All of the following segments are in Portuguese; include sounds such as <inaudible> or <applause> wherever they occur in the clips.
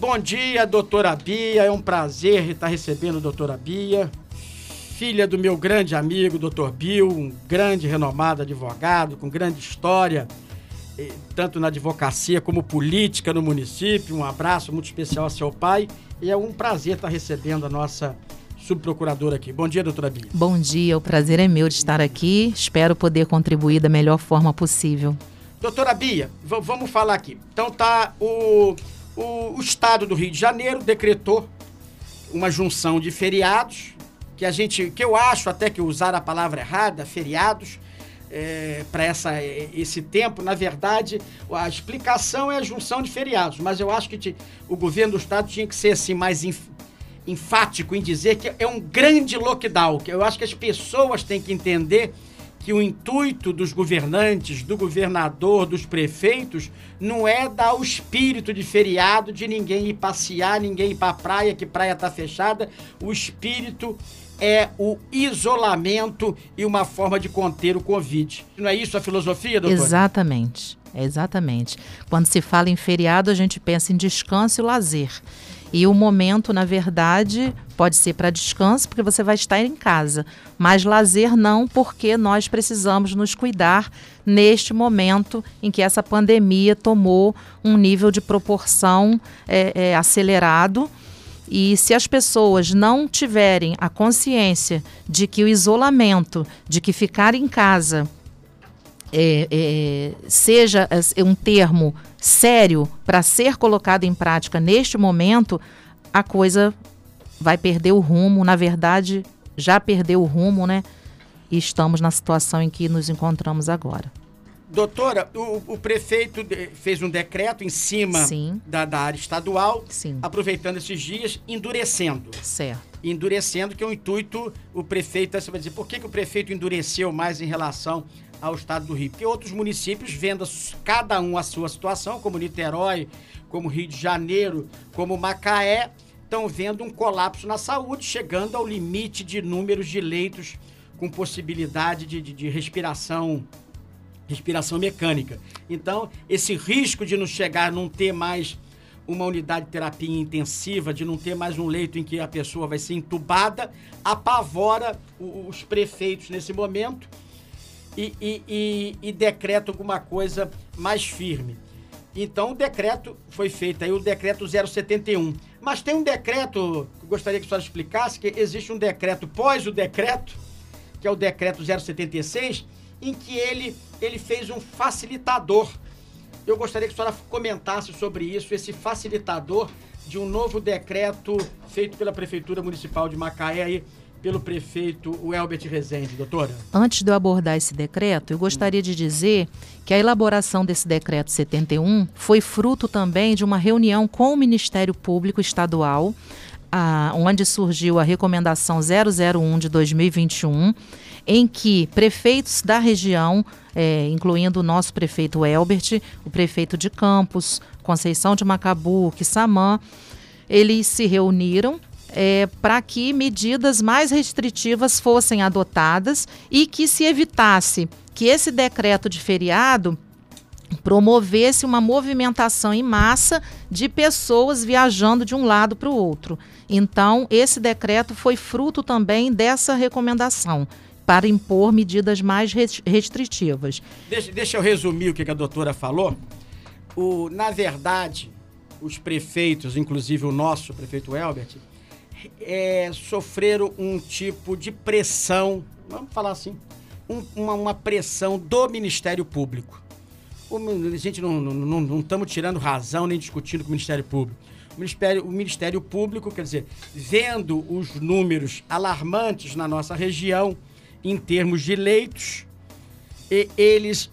Bom dia, doutora Bia. É um prazer estar recebendo a doutora Bia, filha do meu grande amigo, doutor Bill, um grande renomado advogado, com grande história, eh, tanto na advocacia como política no município. Um abraço muito especial a seu pai. E é um prazer estar recebendo a nossa subprocuradora aqui. Bom dia, doutora Bia. Bom dia, o prazer é meu de estar aqui. Espero poder contribuir da melhor forma possível. Doutora Bia, vamos falar aqui. Então tá o o, o Estado do Rio de Janeiro decretou uma junção de feriados, que a gente, que eu acho até que usar a palavra errada, feriados, é, para esse tempo, na verdade, a explicação é a junção de feriados, mas eu acho que te, o governo do estado tinha que ser assim mais enfático em dizer que é um grande lockdown, que eu acho que as pessoas têm que entender que o intuito dos governantes, do governador, dos prefeitos, não é dar o espírito de feriado, de ninguém ir passear, ninguém ir para a praia, que praia está fechada. O espírito é o isolamento e uma forma de conter o Covid. Não é isso a filosofia, doutor? Exatamente, exatamente. Quando se fala em feriado, a gente pensa em descanso e lazer. E o momento, na verdade, pode ser para descanso, porque você vai estar em casa, mas lazer não, porque nós precisamos nos cuidar neste momento em que essa pandemia tomou um nível de proporção é, é, acelerado. E se as pessoas não tiverem a consciência de que o isolamento, de que ficar em casa é, é, seja é, um termo sério para ser colocado em prática neste momento, a coisa vai perder o rumo. Na verdade, já perdeu o rumo, né? E estamos na situação em que nos encontramos agora. Doutora, o, o prefeito fez um decreto em cima da, da, área estadual, Sim. aproveitando esses dias, endurecendo. Certo. Endurecendo, que é o intuito, o prefeito, você vai dizer, por que, que o prefeito endureceu mais em relação ao estado do Rio. Porque outros municípios, vendo cada um a sua situação, como Niterói, como Rio de Janeiro, como Macaé, estão vendo um colapso na saúde, chegando ao limite de números de leitos com possibilidade de, de, de respiração respiração mecânica. Então, esse risco de não chegar, não ter mais uma unidade de terapia intensiva, de não ter mais um leito em que a pessoa vai ser entubada, apavora os prefeitos nesse momento e, e, e, e decreta alguma coisa mais firme. Então o decreto foi feito aí, o decreto 071. Mas tem um decreto, gostaria que a senhora explicasse, que existe um decreto pós o decreto, que é o decreto 076, em que ele, ele fez um facilitador. Eu gostaria que a senhora comentasse sobre isso, esse facilitador de um novo decreto feito pela Prefeitura Municipal de Macaé aí, pelo prefeito Elbert Rezende, doutora? Antes de eu abordar esse decreto, eu gostaria de dizer que a elaboração desse decreto 71 foi fruto também de uma reunião com o Ministério Público Estadual, a, onde surgiu a recomendação 001 de 2021, em que prefeitos da região, é, incluindo o nosso prefeito Elbert, o prefeito de Campos, Conceição de Macabu, Quissamã, eles se reuniram é, para que medidas mais restritivas fossem adotadas e que se evitasse que esse decreto de feriado promovesse uma movimentação em massa de pessoas viajando de um lado para o outro. Então, esse decreto foi fruto também dessa recomendação para impor medidas mais restritivas. Deixa, deixa eu resumir o que a doutora falou. O, na verdade, os prefeitos, inclusive o nosso prefeito Elbert, é, sofreram um tipo de pressão, vamos falar assim, um, uma, uma, pressão do Ministério Público. O, a gente não estamos tirando razão nem discutindo com o Ministério Público. O Ministério, o Ministério Público, quer dizer, vendo os números alarmantes na nossa região em termos de leitos, e eles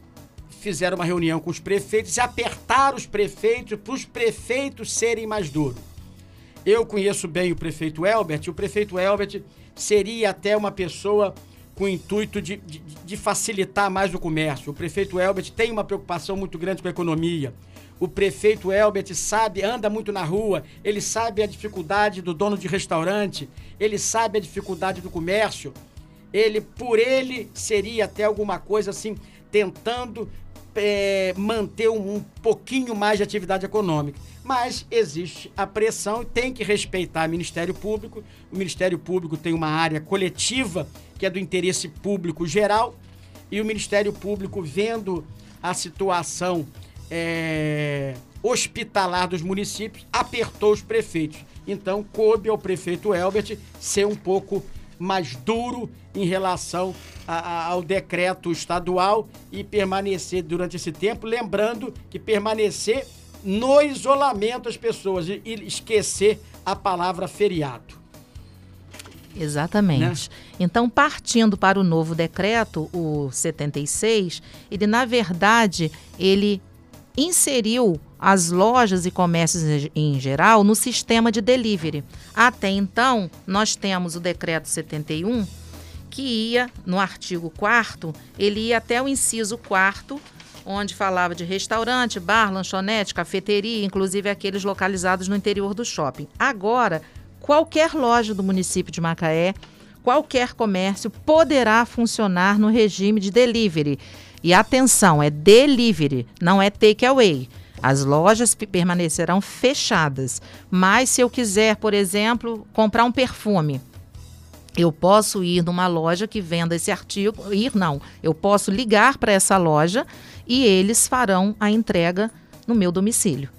fizeram uma reunião com os prefeitos e apertaram os prefeitos para os prefeitos serem mais duros. Eu conheço bem o prefeito Elbert. O prefeito Elbert seria até uma pessoa com o intuito de, de, de, facilitar mais o comércio. O prefeito Elbert tem uma preocupação muito grande com a economia. O prefeito Elbert sabe, anda muito na rua, ele sabe a dificuldade do dono de restaurante, ele sabe a dificuldade do comércio. Ele, por ele, seria até alguma coisa assim, tentando é, manter um, um pouquinho mais de atividade econômica. mas existe a pressão e tem que respeitar o Ministério Público. O Ministério Público tem uma área coletiva que é do interesse público geral e o Ministério Público vendo a situação é, hospitalar dos municípios apertou os prefeitos. Então coube ao prefeito Elbert ser um pouco mais duro em relação a, a, ao decreto estadual e permanecer durante esse tempo, lembrando que permanecer no isolamento as pessoas e, e esquecer a palavra feriado. Exatamente. Né? Então, partindo para o novo decreto, o 76, ele na verdade ele inseriu as lojas e comércios em geral no sistema de delivery. Até então, nós temos o decreto 71 que ia no artigo 4 ele ia até o inciso 4 onde falava de restaurante, bar, lanchonete, cafeteria, inclusive aqueles localizados no interior do shopping. Agora, qualquer loja do município de Macaé, qualquer comércio poderá funcionar no regime de delivery. E atenção, é delivery, não é take away. As lojas permanecerão fechadas. Mas se eu quiser, por exemplo, comprar um perfume, eu posso ir numa loja que venda esse artigo, ir não, eu posso ligar para essa loja e eles farão a entrega no meu domicílio.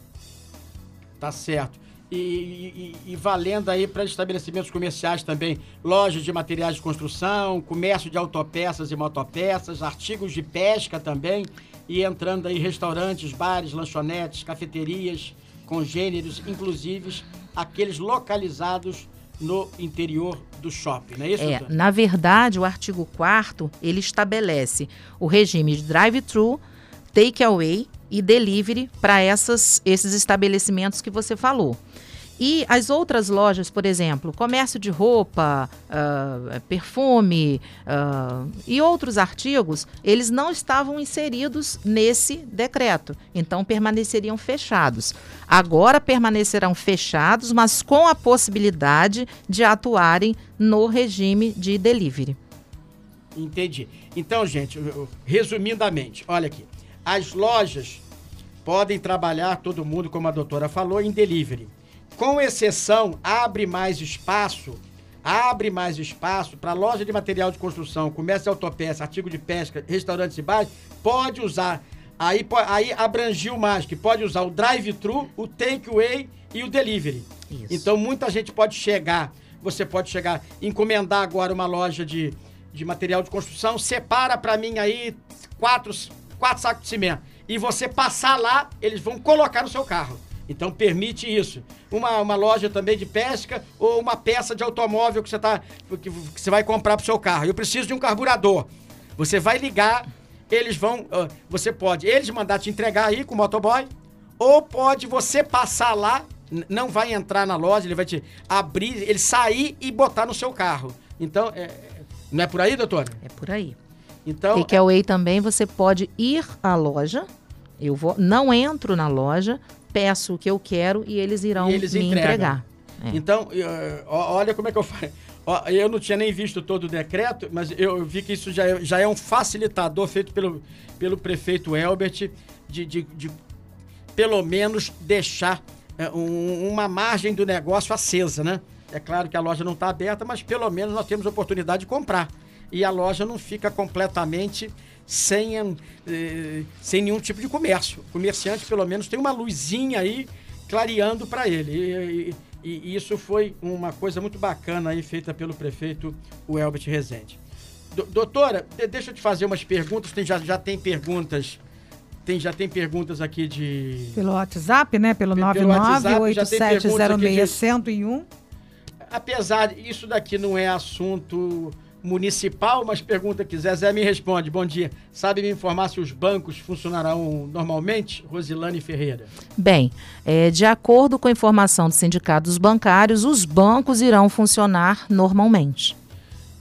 Tá certo. E, e, e valendo aí para estabelecimentos comerciais também, lojas de materiais de construção, comércio de autopeças e motopeças, artigos de pesca também, e entrando aí restaurantes, bares, lanchonetes, cafeterias, congêneros, inclusive aqueles localizados no interior do shopping, não é isso? É, na verdade, o artigo 4 ele estabelece o regime de drive-thru, take-away e delivery para esses estabelecimentos que você falou. E as outras lojas, por exemplo, comércio de roupa, uh, perfume uh, e outros artigos, eles não estavam inseridos nesse decreto, então permaneceriam fechados. Agora permanecerão fechados, mas com a possibilidade de atuarem no regime de delivery. Entendi. Então, gente, resumidamente, olha aqui. As lojas podem trabalhar, todo mundo, como a doutora falou, em delivery com exceção, abre mais espaço, abre mais espaço para loja de material de construção, comércio de autopeça, artigo de pesca, restaurantes e bares, pode usar. Aí, aí abrangiu mais, que pode usar o drive-thru, o take-away e o delivery. Isso. Então muita gente pode chegar, você pode chegar, encomendar agora uma loja de, de material de construção, separa para mim aí quatro, quatro sacos de cimento. E você passar lá, eles vão colocar no seu carro. Então permite isso. Uma, uma loja também de pesca ou uma peça de automóvel que você, tá, que, que você vai comprar para o seu carro. Eu preciso de um carburador. Você vai ligar, eles vão. Uh, você pode eles mandar te entregar aí com o motoboy, ou pode você passar lá, não vai entrar na loja, ele vai te abrir, ele sair e botar no seu carro. Então, é, não é por aí, doutora? É por aí. Então, Takeaway também você pode ir à loja. Eu vou, não entro na loja, peço o que eu quero e eles irão e eles me entregam. entregar. É. Então, olha como é que eu faço. Eu não tinha nem visto todo o decreto, mas eu vi que isso já é, já é um facilitador feito pelo, pelo prefeito Elbert de, de, de pelo menos deixar é, um, uma margem do negócio acesa, né? É claro que a loja não está aberta, mas pelo menos nós temos oportunidade de comprar. E a loja não fica completamente sem, eh, sem nenhum tipo de comércio. O comerciante, pelo menos, tem uma luzinha aí clareando para ele. E, e, e, isso foi uma coisa muito bacana aí feita pelo prefeito o Elbert Rezende. Do, doutora, deixa eu te fazer umas perguntas. Tem, já, já tem perguntas. Tem, já tem perguntas aqui de. Pelo WhatsApp, né? Pelo 998706101. Apesar, isso daqui não é assunto municipal, mas pergunta que Zezé me responde. Bom dia. Sabe me informar se os bancos funcionarão normalmente? Rosilane Ferreira. Bem, é, de acordo com a informação dos sindicatos bancários, os bancos irão funcionar normalmente.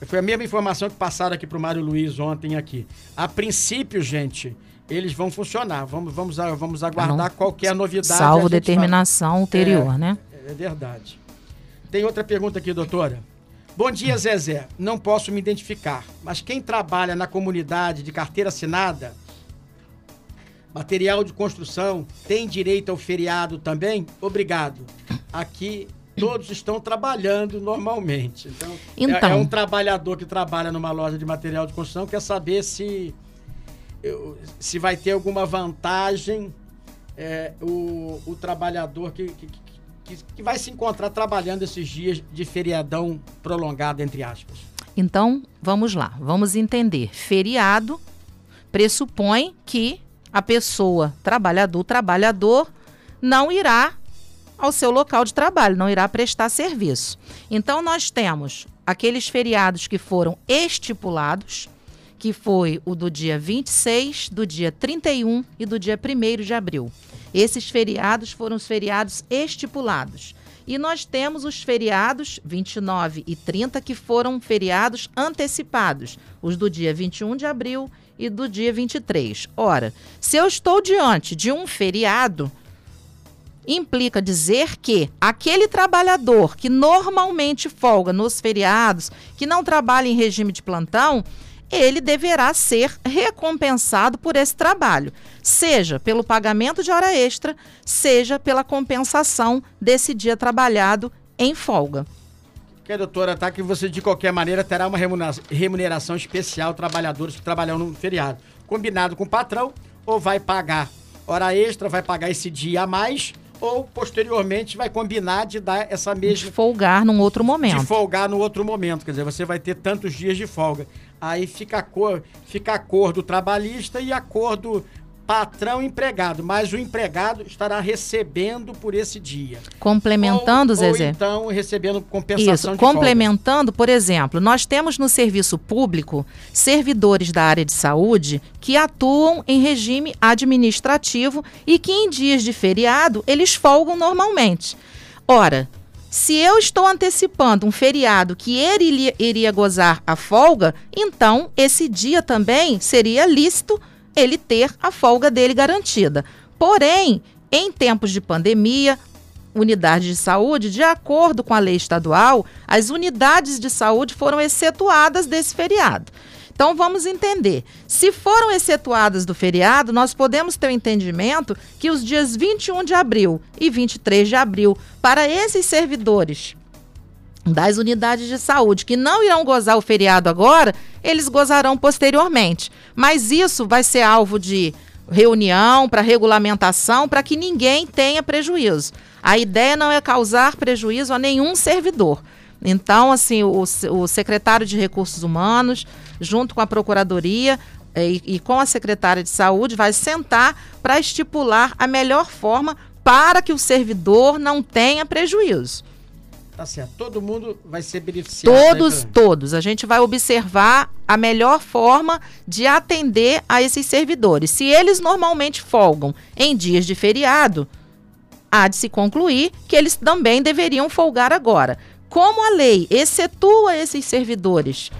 Foi a mesma informação que passaram aqui para o Mário Luiz ontem aqui. A princípio, gente, eles vão funcionar. Vamos, vamos, vamos aguardar Não, qualquer novidade. Salvo determinação ulterior, é, né? É verdade. Tem outra pergunta aqui, doutora. Bom dia, Zezé. Não posso me identificar, mas quem trabalha na comunidade de carteira assinada, Material de construção tem direito ao feriado também? Obrigado. Aqui todos estão trabalhando normalmente. Então, Então. É, é um trabalhador que trabalha numa loja de material de construção quer saber se se vai ter alguma vantagem é, o, o trabalhador que, que, que, que vai se encontrar trabalhando esses dias de feriadão prolongado, entre aspas. Então, vamos lá, vamos entender. Feriado pressupõe que a pessoa, trabalhador, trabalhador, não irá ao seu local de trabalho, não irá prestar serviço. Então, nós temos aqueles feriados que foram estipulados, que foi o do dia 26, do dia 31 e do dia 1 de abril. Esses feriados foram os feriados estipulados. E nós temos os feriados 29 e 30, que foram feriados antecipados, os do dia 21 de abril e do dia 23. Ora, se eu estou diante de um feriado, implica dizer que aquele trabalhador que normalmente folga nos feriados, que não trabalha em regime de plantão, ele deverá ser recompensado por esse trabalho, seja pelo pagamento de hora extra, seja pela compensação desse dia trabalhado em folga. Que doutora tá que você de qualquer maneira terá uma remuneração, especial trabalhadores que trabalham no feriado, combinado com o patrão ou vai pagar hora extra, vai pagar esse dia a mais ou posteriormente vai combinar de dar essa De mesma folgar num outro de momento. folgar no outro momento, quer dizer, você vai ter tantos dias de folga. Aí fica a cor, fica acordo trabalhista e acordo patrão empregado, mas o empregado estará recebendo por esse dia. Complementando, ou, Zezé. Ou então recebendo compensação Isso, de folga. complementando, por exemplo, nós temos no serviço público servidores da área de saúde que atuam em regime administrativo e que em dias de feriado eles folgam normalmente. Ora, se eu estou antecipando um feriado que ele iria, gozar a folga, então esse dia também seria lícito ele ter a folga dele garantida. Porém, em tempos de pandemia, unidades de saúde, de acordo com a lei estadual, as unidades de saúde foram excetuadas desse feriado. Então vamos entender. Se foram excetuadas do feriado, nós podemos ter o entendimento que os dias 21 de abril e 23 de abril, para esses servidores das unidades de saúde que não irão gozar o feriado agora, eles gozarão posteriormente. Mas isso vai ser alvo de reunião, para regulamentação, para que ninguém tenha prejuízo. A ideia não é causar prejuízo a nenhum servidor. Então, assim, o, o secretário de Recursos Humanos, junto com a Procuradoria eh, e, e com a secretária de Saúde, vai sentar para estipular a melhor forma para que o servidor não tenha prejuízo. Tá certo. Todo mundo vai ser beneficiado. Todos, né, todos. A gente vai observar a melhor forma de atender a esses servidores. Se eles normalmente folgam em dias de feriado, há de se concluir que eles também deveriam folgar agora. Como a lei excetua esses servidores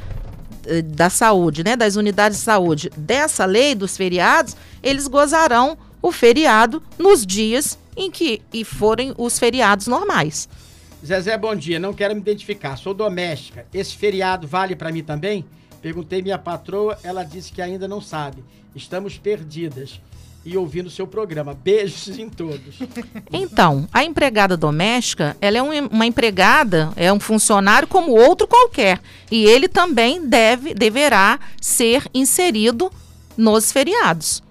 eh, da saúde, né, das unidades de saúde, dessa lei dos feriados, eles gozarão o feriado nos dias em que e forem os feriados normais. Zezé, bom dia. Não quero me identificar. Sou doméstica. Esse feriado vale para mim também? Perguntei minha patroa, ela disse que ainda não sabe. Estamos perdidas. E ouvindo o seu programa. Beijos em todos. Então, a empregada doméstica, ela é um- uma empregada, é um funcionário como outro qualquer. E ele também deve, deverá ser inserido nos feriados.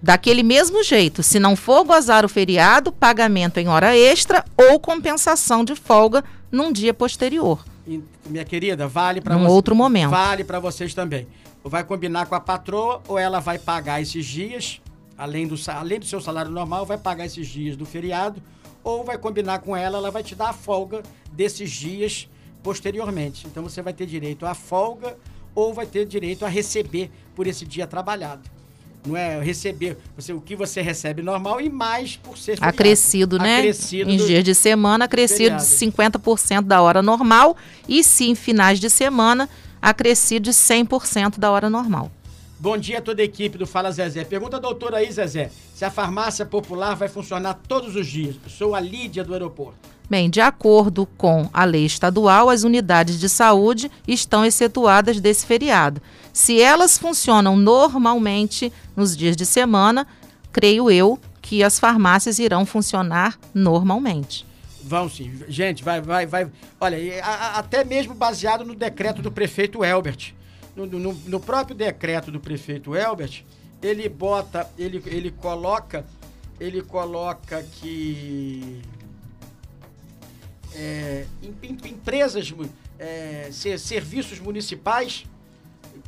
Daquele mesmo jeito, se não for gozar o feriado, pagamento em hora extra ou compensação de folga num dia posterior. E, minha querida, vale para Num você. outro momento. Vale para vocês também. Ou vai combinar com a patroa ou ela vai pagar esses dias, além do, além do seu salário normal, vai pagar esses dias do feriado, ou vai combinar com ela, ela vai te dar a folga desses dias posteriormente. Então você vai ter direito à folga ou vai ter direito a receber por esse dia trabalhado. Não é receber você, o que você recebe normal e mais por ser feriado. Acrescido, né? Acrescido em do- dias de semana, acrescido de feriado. 50% da hora normal. E se em finais de semana, acrescido de 100% da hora normal. Bom dia a toda a equipe do Fala Zezé. Pergunta a doutora aí, Zezé, se a farmácia popular vai funcionar todos os dias. Sou a Lídia do aeroporto. Bem, de acordo com a lei estadual, as unidades de saúde estão excetuadas desse feriado. Se elas funcionam normalmente nos dias de semana, creio eu que as farmácias irão funcionar normalmente. Vão sim. Gente, vai, vai, vai. Olha, a- a- até mesmo baseado no decreto do prefeito Elbert. No, no- no próprio decreto do prefeito Elbert, ele bota, ele, ele coloca, ele coloca que é, em- em- empresas, é, ser- serviços municipais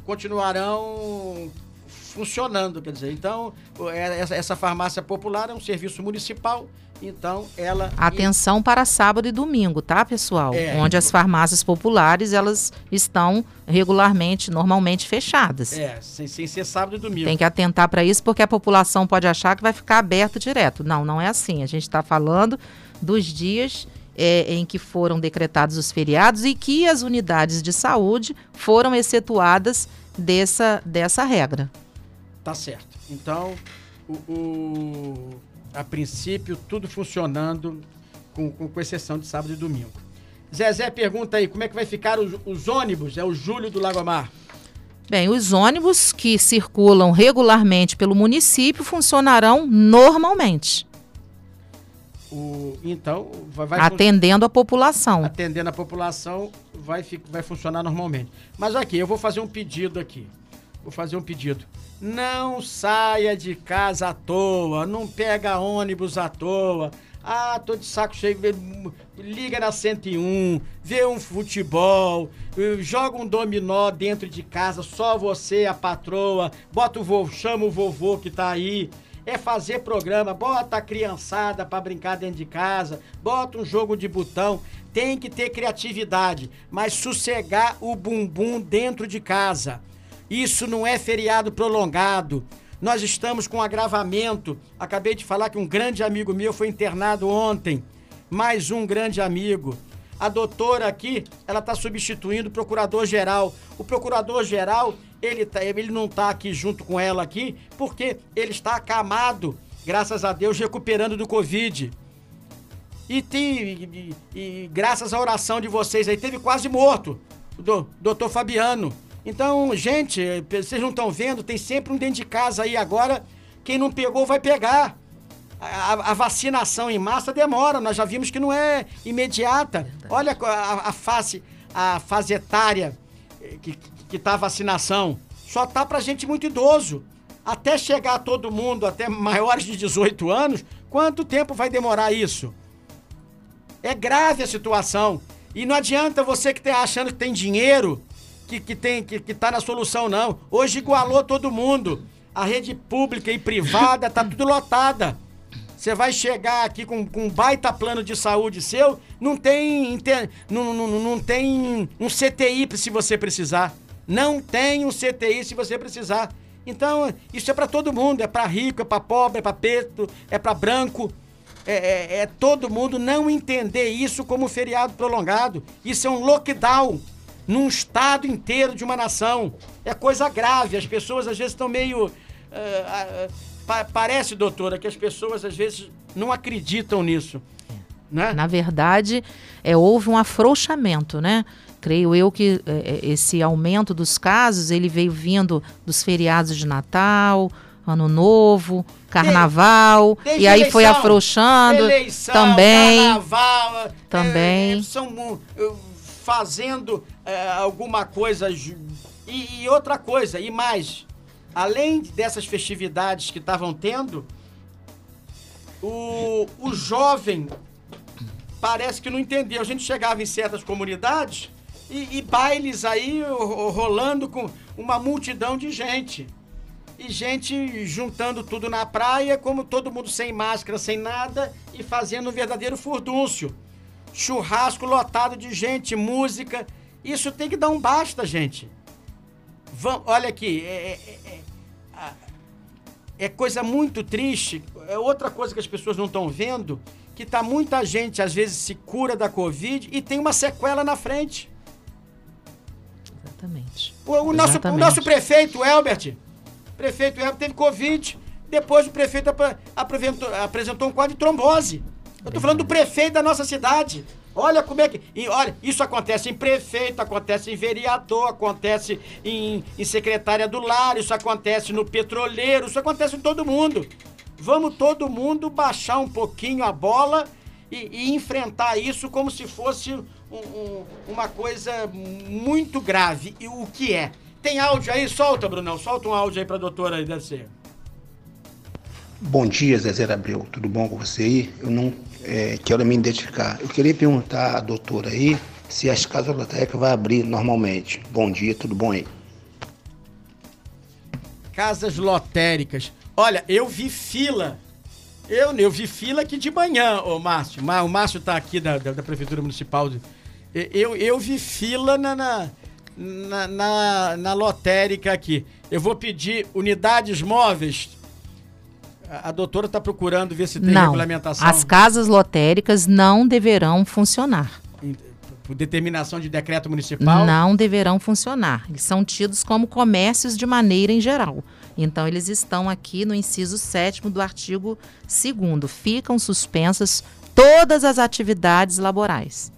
continuarão funcionando, quer dizer, então é- essa farmácia popular é um serviço municipal, então ela Atenção para sábado e domingo, tá, pessoal? É. Onde as farmácias populares elas estão regularmente, normalmente fechadas. É, sem, sem ser sábado e domingo. Tem que atentar para isso, porque a população pode achar que vai ficar aberto direto. Não, não é assim. A gente está falando dos dias é, em que foram decretados os feriados e que as unidades de saúde foram excetuadas dessa, dessa regra. Tá certo. Então, o, o- a princípio, tudo funcionando, com, com, com exceção de sábado e domingo. Zezé pergunta aí, como é que vai ficar os, os ônibus? É o Júlio do Lagomar. Bem, os ônibus que circulam regularmente pelo município funcionarão normalmente, O, então, vai, vai atendendo a população. atendendo a população, vai, vai funcionar normalmente. Mas aqui, eu vou fazer um pedido aqui. Vou fazer um pedido. Não saia de casa à toa, não pega ônibus à toa. Ah, tô de saco cheio. Liga na 101, vê um futebol, eh, joga um dominó dentro de casa, só você, a patroa, bota o vovô, chama o vovô que tá aí. É fazer programa, bota a criançada pra brincar dentro de casa, bota um jogo de botão. Tem que ter criatividade, mas sossegar o bumbum dentro de casa. Isso não é feriado prolongado. Nós estamos com agravamento. Acabei de falar que um grande amigo meu foi internado ontem. Mais um grande amigo. A doutora aqui, ela está substituindo o procurador-geral. O procurador-geral, ele, tá- ele não está aqui junto com ela aqui, porque ele está acamado, graças a Deus, recuperando do Covid. E, tem, e, e graças à oração de vocês aí, teve quase morto, o do, doutor Fabiano. Então, gente, vocês não estão vendo, tem sempre um dentro de casa aí agora. Quem não pegou vai pegar. A, a- vacinação em massa demora, nós já vimos que não é imediata. Olha a, a, a face, a fase etária eh, que, que tá a vacinação. Só tá pra gente muito idoso. Até chegar todo mundo, até maiores de 18 anos, quanto tempo vai demorar isso? É grave a situação. E não adianta você que tá achando que tem dinheiro, que, que, tem, que, que tá na solução, não. Hoje igualou todo mundo. A rede pública e privada tá tudo lotada. Você vai chegar aqui com, com um baita plano de saúde seu, não tem, não, não- não tem um CTI se você precisar. Não tem um CTI se você precisar. Então, isso é para todo mundo, é para rico, é para pobre, é para preto, é para branco. É, é- é todo mundo não entender isso como feriado prolongado. Isso é um lockdown num estado inteiro de uma nação. É coisa grave. As pessoas às vezes estão meio. ah, ah, pa- parece, doutora, que as pessoas às vezes não acreditam nisso. Né? Na verdade, é, houve um afrouxamento, né? Creio eu que é, esse aumento dos casos, ele veio vindo dos feriados de Natal, Ano Novo, Carnaval, Desde e aí foi eleição, afrouxando Eleição, também. Carnaval, Também. é, são fazendo é, alguma coisa. E, e outra coisa, e mais, além dessas festividades que estavam tendo, o, o jovem parece que não entendeu. A gente chegava em certas comunidades e, e bailes aí ro- rolando com uma multidão de gente. E gente juntando tudo na praia, como todo mundo sem máscara, sem nada, e fazendo um verdadeiro furdúncio. Churrasco lotado de gente, música. Isso tem que dar um basta, gente. Vam, olha aqui, é, é- é- é coisa muito triste. É outra coisa que as pessoas não estão vendo, que tá muita gente às vezes se cura da Covid e tem uma sequela na frente. Exatamente. O, o nosso, o nosso prefeito, o Elbert, prefeito Elbert teve Covid, depois o prefeito apre- apresentou, apresentou um quadro de trombose. Eu tô falando do prefeito da nossa cidade. Olha como é que. E olha, isso acontece em prefeito, acontece em vereador, acontece em, em secretária do lar, isso acontece no petroleiro, isso acontece em todo mundo. vamos todo mundo baixar um pouquinho a bola e, e enfrentar isso como se fosse um, um, uma coisa muito grave. E o que é? Tem áudio aí? Solta, Brunão. Solta um áudio aí pra doutora aí, deve ser. Bom dia, Zezé Abreu. Tudo bom com você aí? Eu não é, quero me identificar. Eu queria perguntar à doutora aí se as casas lotéricas vão abrir normalmente. Bom dia, tudo bom aí? Casas lotéricas. Olha, eu vi fila. Eu, eu vi fila aqui de manhã, ô Márcio. O Márcio tá aqui da, da, da Prefeitura Municipal. Eu, eu vi fila na, na, na, na, na lotérica aqui. Eu vou pedir unidades móveis a doutora está procurando ver se tem não, regulamentação. As casas lotéricas não deverão funcionar. Por determinação de decreto municipal? Não deverão funcionar. Eles são tidos como comércios de maneira em geral. Então, eles estão aqui no inciso 7 do artigo 2. Ficam suspensas todas as atividades laborais.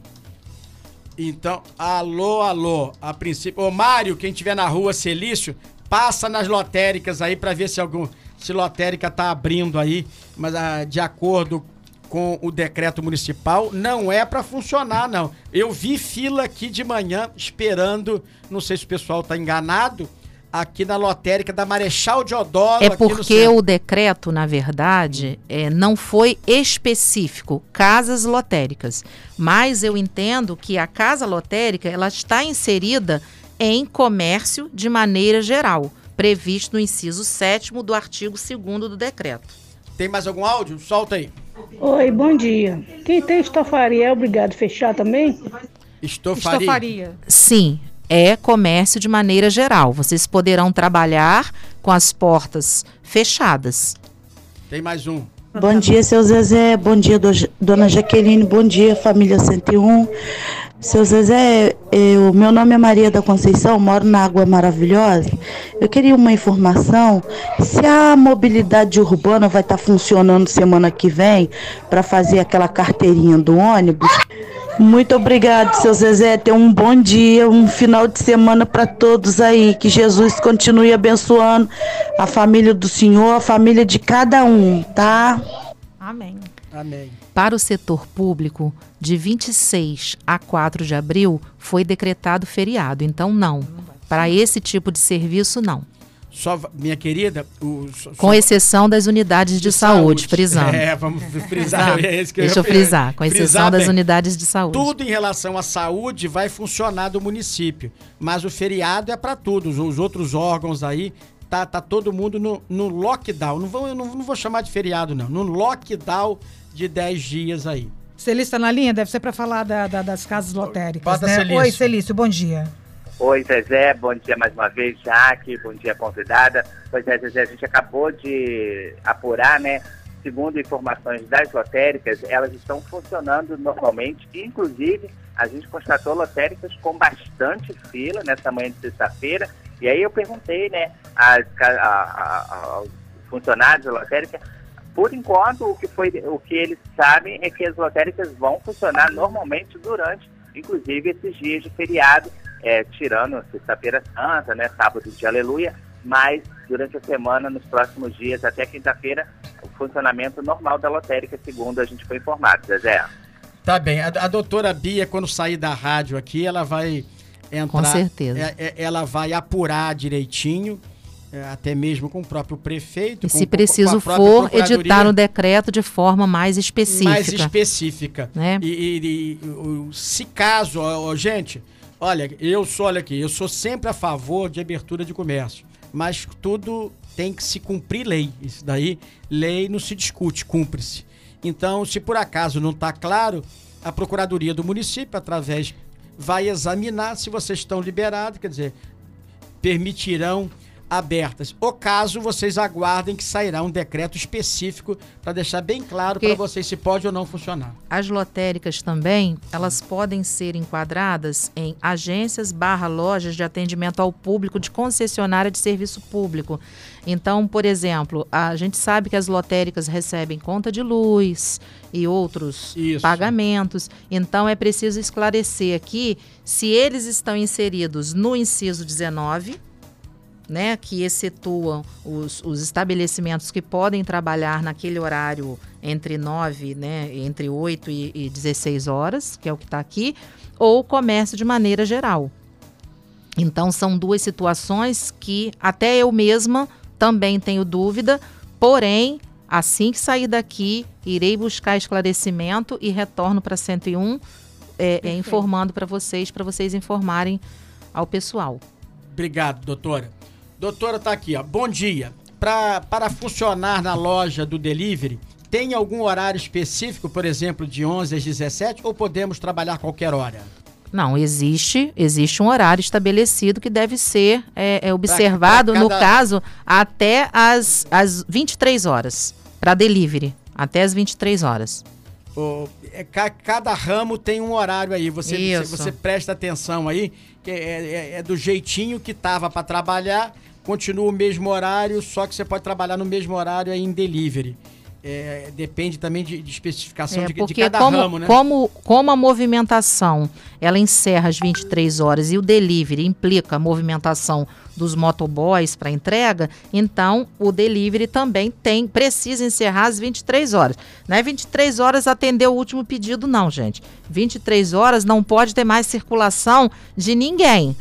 Então, alô, alô. A princípio. Ô, Mário, quem estiver na rua Celício, passa nas lotéricas aí para ver se algum se lotérica está abrindo aí, mas ah, de acordo com o decreto municipal, não é para funcionar, não. Eu vi fila aqui de manhã esperando, não sei se o pessoal está enganado, aqui na lotérica da Marechal Deodoro. É porque o decreto, na verdade, é, não foi específico, casas lotéricas. Mas eu entendo que a casa lotérica ela está inserida em comércio de maneira geral previsto no inciso 7 do artigo 2 do decreto. Tem mais algum áudio? Solta aí. Oi, bom dia. Quem tem estofaria é obrigado a fechar também? Estofaria. estofaria. Sim, é comércio de maneira geral. Vocês poderão trabalhar com as portas fechadas. Tem mais um. Bom dia, seu Zezé. Bom dia, do, dona Jaqueline. Bom dia, família 101. Seu Zezé, eu, meu nome é Maria da Conceição, moro na Água Maravilhosa. Eu queria uma informação se a mobilidade urbana vai estar tá funcionando semana que vem para fazer aquela carteirinha do ônibus. Muito obrigado, seu Zezé. Tenha um bom dia, um final de semana para todos aí. Que Jesus continue abençoando a família do Senhor, a família de cada um, tá? Amém. Amém. Para o setor público, de 26 a 4 de abril foi decretado feriado. Então, não. Para esse tipo de serviço, não. Só, minha querida. O, só, com exceção das unidades de, de saúde, saúde, frisando. É, vamos frisar. é isso que Deixa eu, eu frisar, com exceção das bem. unidades de saúde. Tudo em relação à saúde vai funcionar do município. Mas o feriado é para todos. Os outros órgãos aí tá, tá todo mundo no, no lockdown. Não vou, eu não, não vou chamar de feriado, não. No lockdown de 10 dias aí. Celício na linha? Deve ser para falar da, da, das casas lotéricas, né? Celício. Oi, Celício, bom dia. Oi, Zezé, bom dia mais uma vez, Jaque, bom dia, convidada. Pois é, Zezé, a gente acabou de apurar, né? Segundo informações das lotéricas, elas estão funcionando normalmente, inclusive a gente constatou lotéricas com bastante fila nessa manhã de sexta-feira. E aí eu perguntei, né, às, a, a, aos funcionários da lotérica por enquanto, o que, foi, o que eles sabem é que as lotéricas vão funcionar normalmente durante, inclusive, esses dias de feriado, é, tirando sexta-feira santa, né, sábado de aleluia, mas durante a semana, nos próximos dias, até quinta-feira, o funcionamento normal da lotérica, segundo a gente foi informado, Zezé. Tá bem. A, a doutora Bia, quando sair da rádio aqui, ela vai entrar... Com certeza. É, é, ela vai apurar direitinho até mesmo com o próprio prefeito. E com, se preciso for, editar no decreto de forma mais específica. Mais específica. Né? E, e, e se caso, ó, gente, olha, eu sou, olha aqui, eu sou sempre a favor de abertura de comércio, mas tudo tem que se cumprir lei. Isso daí, lei não se discute, cumpre-se. Então, se por acaso não está claro, a Procuradoria do município, através, vai examinar se vocês estão liberados, quer dizer, permitirão abertas. O caso, vocês aguardem que sairá um decreto específico para deixar bem claro para vocês se pode ou não funcionar. As lotéricas também, elas podem ser enquadradas em agências barra lojas de atendimento ao público de concessionária de serviço público. Então, por exemplo, a gente sabe que as lotéricas recebem conta de luz e outros Isso. pagamentos. Então, é preciso esclarecer aqui se eles estão inseridos no inciso 19 né, que excetuam os, os, estabelecimentos que podem trabalhar naquele horário entre 9, né, entre 8 e, e 16 horas, que é o que está aqui, ou comércio de maneira geral. Então, são duas situações que até eu mesma também tenho dúvida, porém, assim que sair daqui, irei buscar esclarecimento e retorno para 101, é, é, informando para vocês, para vocês informarem ao pessoal. Obrigado, doutora. Doutora, tá aqui, ó. Bom dia. Pra, para funcionar na loja do delivery, tem algum horário específico, por exemplo, de 11 às 17 ou podemos trabalhar qualquer hora? Não, existe, existe um horário estabelecido que deve ser é, é observado, pra, pra cada... no caso, até as, as 23 horas, para delivery, até as 23 horas. É, cada ramo tem um horário aí, você, você, você, presta atenção aí, que é, é, é do jeitinho que tava para trabalhar, continua o mesmo horário, só que você pode trabalhar no mesmo horário aí em delivery é, depende também de, de especificação é, de, de, cada como, ramo, né? Como, como a movimentação ela encerra às 23 horas e o delivery implica a movimentação dos motoboys para entrega, então o delivery também tem precisa encerrar às 23 horas. Não é 23 horas atender o último pedido, não, gente. 23 horas não pode ter mais circulação de ninguém.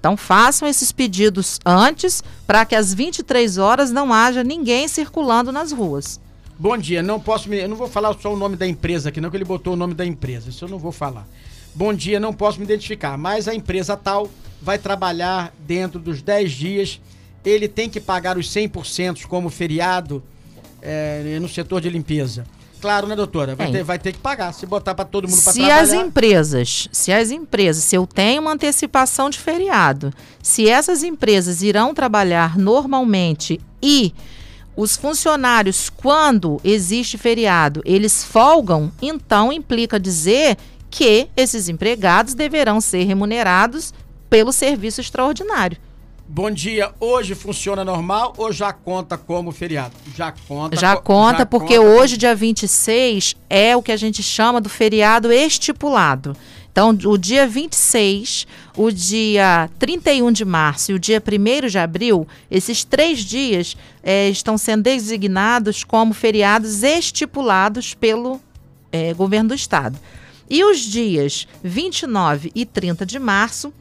Então façam esses pedidos antes para que às 23 horas não haja ninguém circulando nas ruas. Bom dia, não posso me. Eu não vou falar só o nome da empresa aqui, não, que ele botou o nome da empresa. Isso eu não vou falar. Bom dia, não posso me identificar, mas a empresa tal vai trabalhar dentro dos 10 dias. Ele tem que pagar os 100% como feriado é, no setor de limpeza. Claro, né, doutora? Vai, ter, vai ter que pagar. Se botar para todo mundo para trabalhar. Se as empresas, se as empresas, se eu tenho uma antecipação de feriado, se essas empresas irão trabalhar normalmente e os funcionários, quando existe feriado, eles folgam, então implica dizer que esses empregados deverão ser remunerados pelo serviço extraordinário. Bom dia. Hoje funciona normal ou já conta como feriado? Já conta. Já conta, já porque conta hoje, dia 26, é o que a gente chama do feriado estipulado. Então, o dia 26, o dia 31 de março e o dia 1 de abril, esses três dias é, estão sendo designados como feriados estipulados pelo é, governo do estado. E os dias 29 e 30 de março,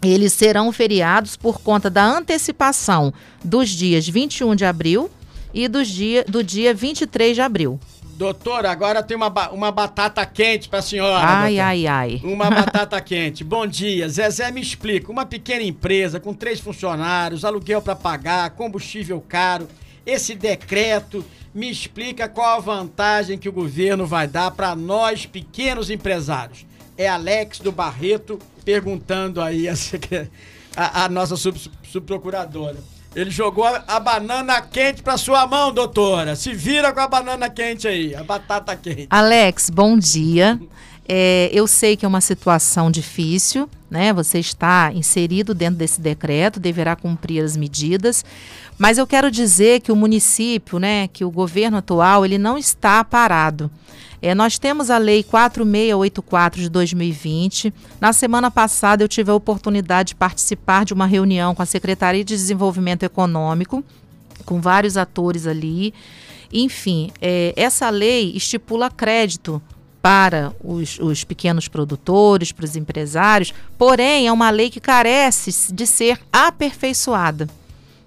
eles serão feriados por conta da antecipação dos dias 21 de abril e dos dia, do dia 23 de abril. Doutora, agora tem uma, uma batata quente para a senhora. Ai, doutora. ai, ai. Uma <laughs> batata quente. Bom dia. Zezé, me explica. Uma pequena empresa com três funcionários, aluguel para pagar, combustível caro. Esse decreto me explica qual a vantagem que o governo vai dar para nós, pequenos empresários. É Alex do Barreto perguntando aí a, a, a nossa subprocuradora. Ele jogou a, a, banana quente para sua mão, doutora. Se vira com a banana quente aí, a batata quente. Alex, bom dia. É, eu sei que é uma situação difícil, né? Você está inserido dentro desse decreto, deverá cumprir as medidas. Mas eu quero dizer que o município, né, que o governo atual, ele não está parado. É, nós temos a Lei 4684 de 2020. Na semana passada, eu tive a oportunidade de participar de uma reunião com a Secretaria de Desenvolvimento Econômico, com vários atores ali. Enfim, é, essa lei estipula crédito para os, os, pequenos produtores, para os empresários, porém é uma lei que carece de ser aperfeiçoada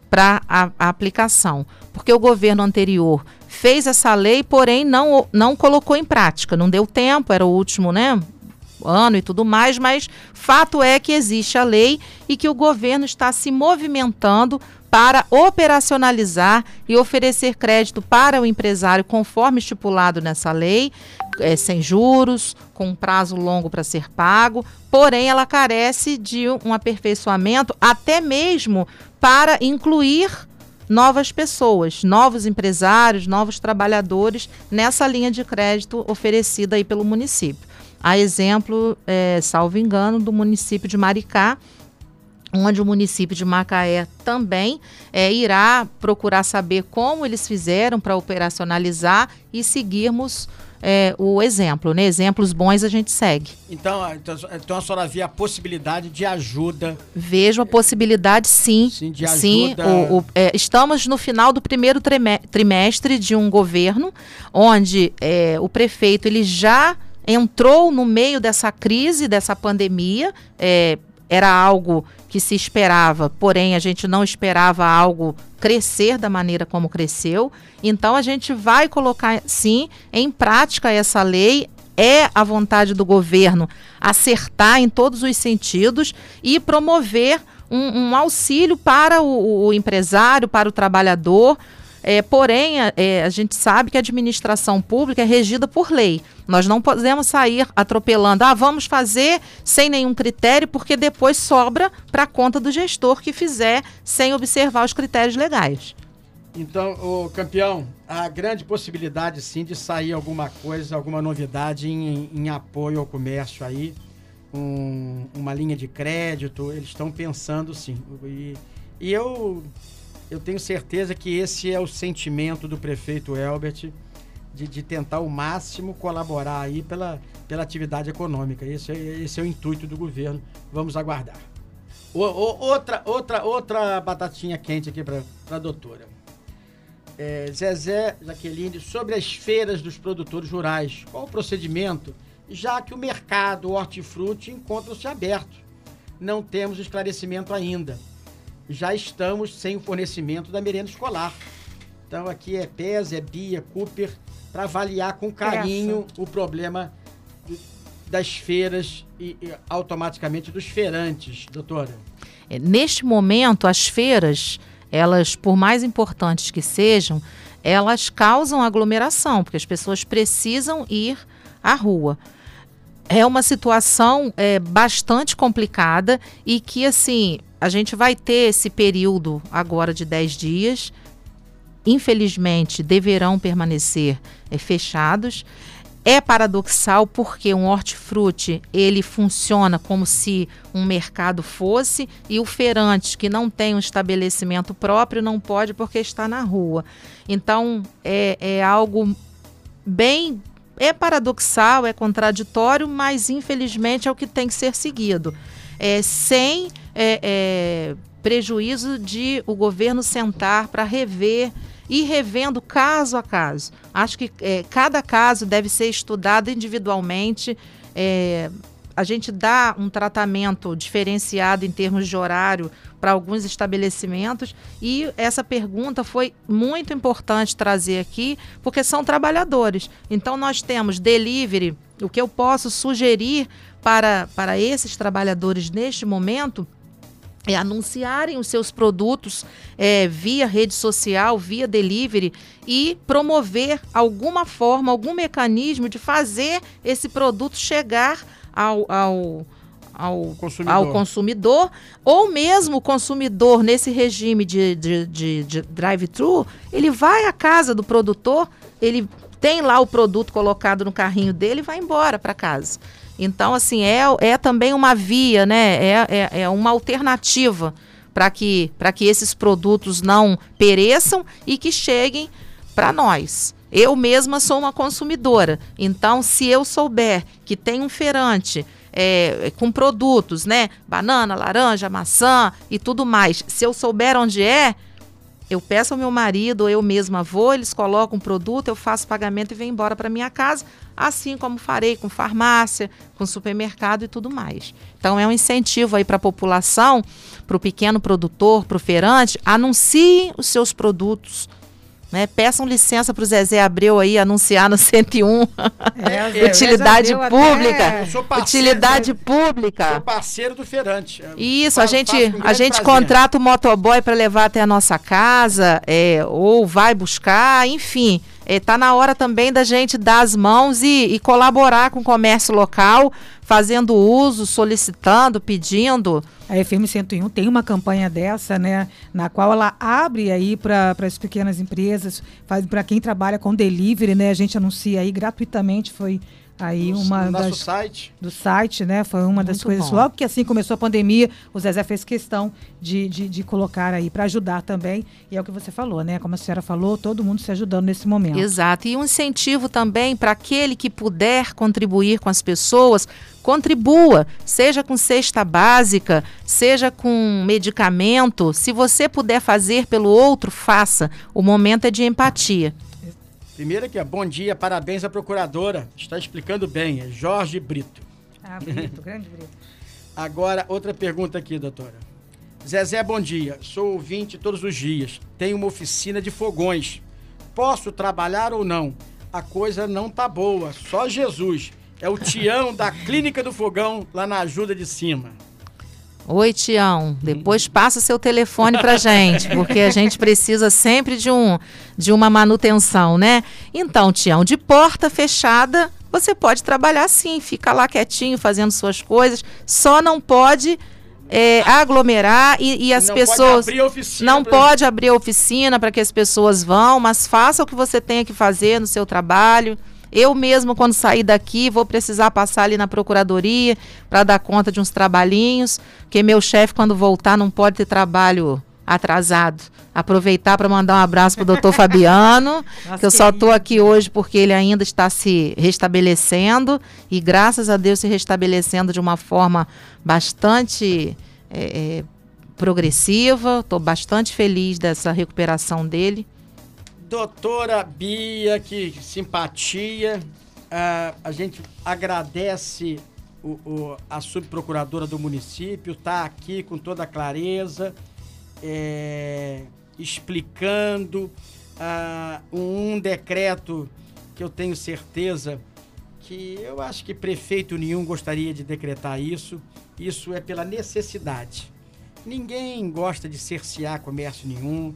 para a, a, aplicação, porque o governo anterior fez essa lei, porém não, não colocou em prática. Não deu tempo, era o último, né? ano e tudo mais, mas fato é que existe a lei e que o governo está se movimentando para operacionalizar e oferecer crédito para o empresário conforme estipulado nessa lei, é, sem juros, com um prazo longo para ser pago, porém ela carece de um aperfeiçoamento até mesmo para incluir novas pessoas, novos empresários, novos trabalhadores nessa linha de crédito oferecida aí pelo município. A exemplo, é, salvo engano, do município de Maricá, onde o município de Macaé também é, irá procurar saber como eles fizeram para operacionalizar e seguirmos é, o exemplo, né? Exemplos bons a gente segue. Então, então, então a senhora vê a possibilidade de ajuda. Vejo a possibilidade, sim. Sim, de ajuda. Sim, o, o, é, estamos no final do primeiro trimestre de um governo onde é, o prefeito ele já entrou no meio dessa crise, dessa pandemia. É, era algo que se esperava, porém a gente não esperava algo crescer da maneira como cresceu. Então a gente vai colocar sim em prática essa lei. É a vontade do governo acertar em todos os sentidos e promover um, um auxílio para o, o empresário, para o trabalhador, é, porém, é, a gente sabe que a administração pública é regida por lei. Nós não podemos sair atropelando, ah, vamos fazer sem nenhum critério, porque depois sobra para a conta do gestor que fizer sem observar os critérios legais. Então, o campeão, a grande possibilidade sim de sair alguma coisa, alguma novidade em, em apoio ao comércio aí, um, uma linha de crédito, eles estão pensando sim. E, e eu eu tenho certeza que esse é o sentimento do prefeito Elbert de, de tentar o máximo colaborar aí pela, pela atividade econômica. Esse é, esse é o intuito do governo. Vamos aguardar. O, o, outra, outra, outra batatinha quente aqui para a doutora. É, Zezé Jaqueline, sobre as feiras dos produtores rurais, qual o procedimento, já que o mercado hortifruti encontra-se aberto? Não temos esclarecimento ainda já estamos sem o fornecimento da merenda escolar. Então aqui é PES, é BIA, Cooper, para avaliar com carinho o problema das feiras e, e, automaticamente dos feirantes, doutora. É, neste momento, as feiras, elas, por mais importantes que sejam, elas causam aglomeração, porque as pessoas precisam ir à rua é uma situação é, bastante complicada e que, assim, a gente vai ter esse período agora de 10 dias. Infelizmente, deverão permanecer é, fechados. É paradoxal porque um hortifruti ele funciona como se um mercado fosse e o feirante que não tem um estabelecimento próprio não pode porque está na rua. Então é, é algo bem é paradoxal, é contraditório, mas infelizmente é o que tem que ser seguido. É, sem é, é, prejuízo de o governo sentar para rever e revendo caso a caso. Acho que é, cada caso deve ser estudado individualmente. É, a gente dá um tratamento diferenciado em termos de horário para alguns estabelecimentos e essa pergunta foi muito importante trazer aqui porque são trabalhadores. Então nós temos delivery, o que eu posso sugerir para, para esses trabalhadores neste momento é anunciarem os seus produtos é, via rede social, via delivery e promover alguma forma, algum mecanismo de fazer esse produto chegar ao, ao, ao, consumidor. ao consumidor, ou mesmo o consumidor nesse regime de, de, de, de drive-thru, ele vai à casa do produtor, ele tem lá o produto colocado no carrinho dele e vai embora para casa. Então, assim, é, é também uma via, né? É, é, é uma alternativa para que, que esses produtos não pereçam e que cheguem para nós. Eu mesma sou uma consumidora, então se eu souber que tem um feirante é, com produtos, né, banana, laranja, maçã e tudo mais, se eu souber onde é, eu peço ao meu marido, eu mesma vou, eles colocam o produto, eu faço pagamento e venho embora para minha casa, assim como farei com farmácia, com supermercado e tudo mais. Então é um incentivo aí para a população, para o pequeno produtor, para o feirante, anuncie os seus produtos né? Peçam licença para o Zezé Abreu aí anunciar no <laughs> 101. É, <laughs> utilidade pública. Até... Utilidade né? pública. Sou parceiro do feirante. Isso, a gente, a gente contrata o motoboy para levar até a nossa casa, é, ou vai buscar, enfim. Está é, na hora também da gente dar as mãos e, e colaborar com o comércio local, fazendo uso, solicitando, pedindo. A FM 101 tem uma campanha dessa, né, na qual ela abre aí para as pequenas empresas, para quem trabalha com delivery, né, a gente anuncia aí gratuitamente, foi aí no, uma no das, nosso site. do site, né? Foi uma das Muito coisas. bom. Logo que assim começou a pandemia, o Zezé fez questão de, de, de colocar aí para ajudar também. E é o que você falou, né? Como a senhora falou, todo mundo se ajudando nesse momento. Exato. E um incentivo também para aquele que puder contribuir com as pessoas, contribua, seja com cesta básica, seja com medicamento. Se você puder fazer pelo outro, faça. O momento é de empatia. Primeiro aqui, ó, bom dia, parabéns à procuradora. Está explicando bem, é Jorge Brito. Ah, Brito, grande Brito. <laughs> Agora, outra pergunta aqui, doutora. Zezé, bom dia. Sou ouvinte todos os dias. Tenho uma oficina de fogões. Posso trabalhar ou não? A coisa não tá boa. Só Jesus. É o Tião da <laughs> Clínica do Fogão, lá na ajuda de cima. Oi, Tião. Depois passa o seu telefone pra gente, porque a gente precisa sempre de, um, de uma manutenção, né? Então, Tião, de porta fechada, você pode trabalhar sim, fica lá quietinho fazendo suas coisas, só não pode é, aglomerar e, e as Não pessoas. Pode abrir a oficina Não pra- pode abrir a oficina para que as pessoas vão, mas faça o que você tenha que fazer no seu trabalho. Eu mesmo, quando sair daqui, vou precisar passar ali na procuradoria para dar conta de uns trabalhinhos, porque meu chefe, quando voltar, não pode ter trabalho atrasado. Aproveitar para mandar um abraço para o doutor <laughs> Fabiano, Nossa, que eu só estou aqui hoje porque ele ainda está se restabelecendo e, graças a Deus, se restabelecendo de uma forma bastante é, é, progressiva. Estou bastante feliz dessa recuperação dele. Doutora Bia, que simpatia. Ah, a gente agradece o, o- a subprocuradora do município, está aqui com toda a clareza, é, explicando um, um decreto que eu tenho certeza que eu acho que prefeito nenhum gostaria de decretar isso. Isso é pela necessidade. Ninguém gosta de cercear comércio nenhum.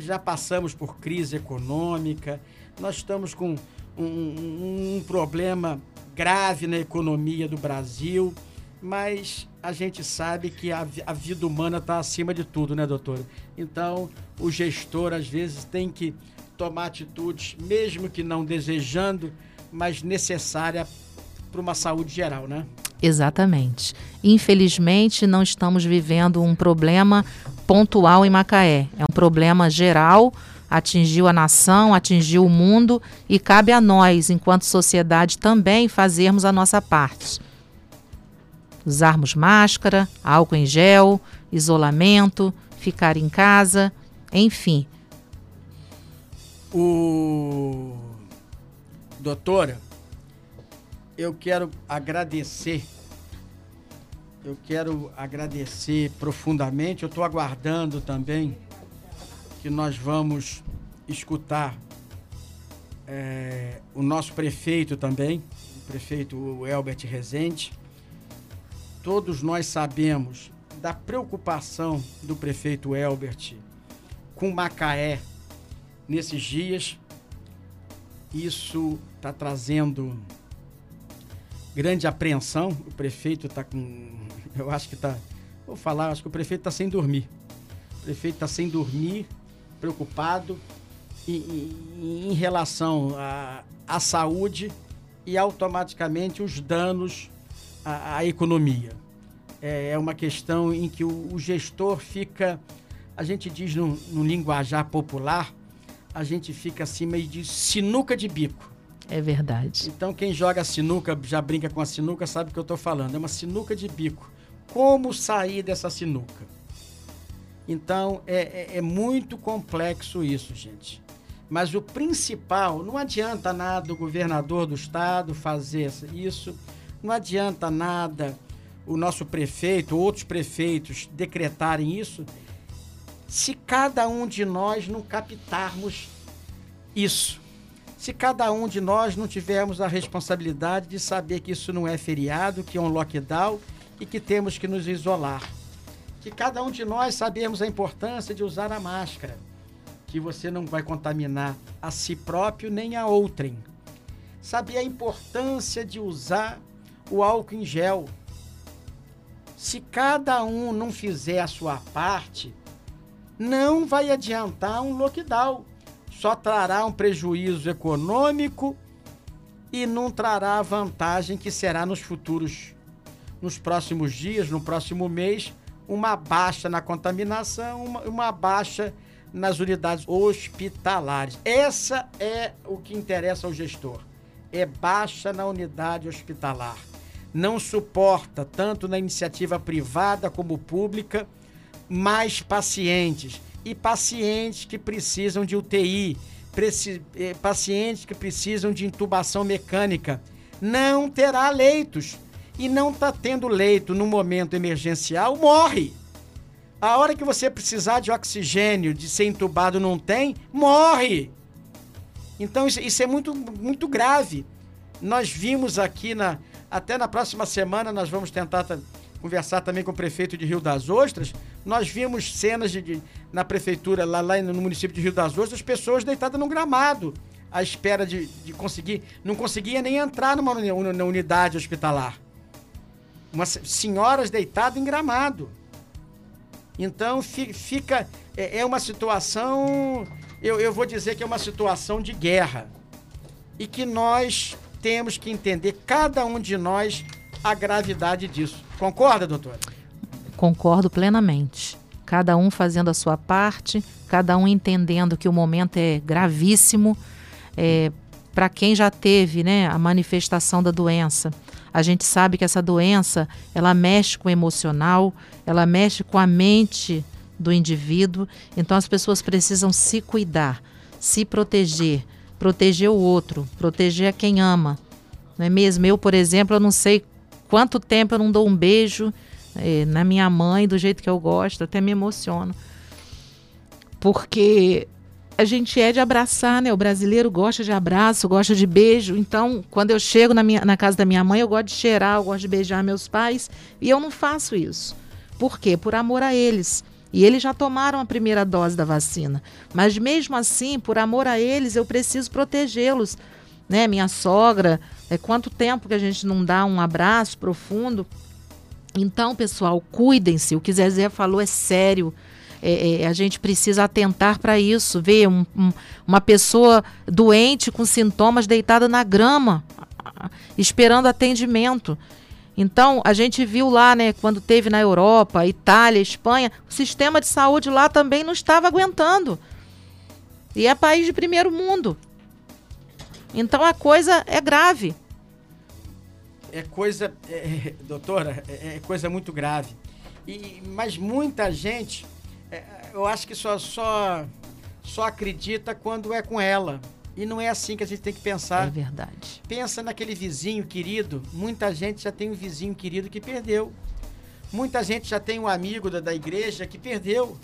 Já- passamos por crise econômica. Nós estamos com um, um- um problema grave na economia do Brasil. Mas a gente sabe que a, a vida humana está acima de tudo, né, doutora? Então, o gestor, às vezes, tem que tomar atitudes, mesmo que não desejando, mas necessária para uma saúde geral, né? Exatamente. Infelizmente, não estamos vivendo um problema pontual em Macaé. É um problema geral, atingiu a nação, atingiu o mundo e cabe a nós, enquanto sociedade, também fazermos a nossa parte. Usarmos máscara, álcool em gel, isolamento, ficar em casa, enfim. O doutora, eu quero agradecer. Eu quero agradecer profundamente. Eu estou aguardando também que nós vamos escutar eh, o nosso prefeito também, o prefeito Elbert Rezende. Todos nós sabemos da preocupação do prefeito Elbert com Macaé nesses dias. Isso está trazendo grande apreensão. O prefeito está com. Eu acho que está. Vou falar, acho que o prefeito está sem dormir. O prefeito está sem dormir, preocupado em, em- em relação à, à saúde e automaticamente os danos à, à economia. É, é uma questão em que o, o gestor fica, a gente diz no, no linguajar popular, a gente fica assim meio de sinuca de bico. É verdade. Então quem joga sinuca, já brinca com a sinuca, sabe o que eu estou falando. É uma sinuca de bico. Como sair dessa sinuca? Então é, é- é muito complexo isso, gente. Mas o principal, não adianta nada o governador do estado fazer isso, não adianta nada o nosso prefeito, outros prefeitos decretarem isso, se cada um de nós não captarmos isso. Se cada um de nós não tivermos a responsabilidade de saber que isso não é feriado, que é um lockdown e que temos que nos isolar. Que cada um de nós sabemos a importância de usar a máscara, que você não vai contaminar a si próprio nem a outrem. Saber a importância de usar o álcool em gel. Se cada um não fizer a sua parte, não vai adiantar um lockdown. Só trará um prejuízo econômico e não trará a vantagem que será nos futuros, nos próximos dias, no próximo mês, uma baixa na contaminação, uma, uma baixa nas unidades hospitalares. Essa é o que interessa ao gestor. É baixa na unidade hospitalar. Não suporta, tanto na iniciativa privada como pública, mais pacientes. E pacientes que precisam de UTI, eh, pacientes que precisam de intubação mecânica. Não terá leitos. E não está tendo leito no momento emergencial, morre. A hora que você precisar de oxigênio, de ser entubado, não tem, morre. Então isso, isso é muito, muito grave. Nós vimos aqui na. Até na próxima semana nós vamos tentar conversar também com o prefeito de Rio das Ostras. Nós vimos cenas de, de na prefeitura, lá, lá no município de Rio das Ostras, pessoas deitadas no gramado, à espera de, de conseguir. Não conseguia nem entrar numa unidade hospitalar. Umas senhoras deitadas em gramado. Então fica. É, é uma situação. Eu, eu vou dizer que é uma situação de guerra. E que nós temos que entender, cada um de nós, a gravidade disso. Concorda, doutora? Concordo plenamente. Cada um fazendo a sua parte, cada um entendendo que o momento é gravíssimo. É, Para quem já teve né, a manifestação da doença, a gente sabe que essa doença ela mexe com o emocional, ela mexe com a mente do indivíduo. Então as pessoas precisam se cuidar, se proteger, proteger o outro, proteger a quem ama. Não é mesmo? Eu, por exemplo, eu não sei quanto tempo eu não dou um beijo eh, na minha mãe do jeito que eu gosto, até me emociono. Porque a gente é de abraçar, né? O brasileiro gosta de abraço, gosta de beijo. Então, quando eu chego na, minha, na casa da minha mãe, eu gosto de cheirar, eu gosto de beijar meus pais. E eu não faço isso. Por quê? Por amor a eles. E eles já tomaram a primeira dose da vacina. Mas mesmo assim, por amor a eles, eu preciso protegê-los. Né? Minha sogra, é quanto tempo que a gente não dá um abraço profundo? Então, pessoal, cuidem-se. O que Zezé falou é sério. É, é, a gente precisa atentar para isso. Ver um, um, uma pessoa doente com sintomas deitada na grama, esperando atendimento. Então, a gente viu lá, né, quando teve na Europa, Itália, Espanha, o sistema de saúde lá também não estava aguentando. E é país de primeiro mundo. Então a coisa é grave. É coisa, é, é doutora, é, é, coisa muito grave. E, mas muita gente, é, eu acho que só, só, só acredita quando é com ela. E não é assim que a gente tem que pensar. É verdade. Pensa naquele vizinho querido. Muita gente já tem um vizinho querido que perdeu. Muita gente já tem um amigo da, da igreja que perdeu.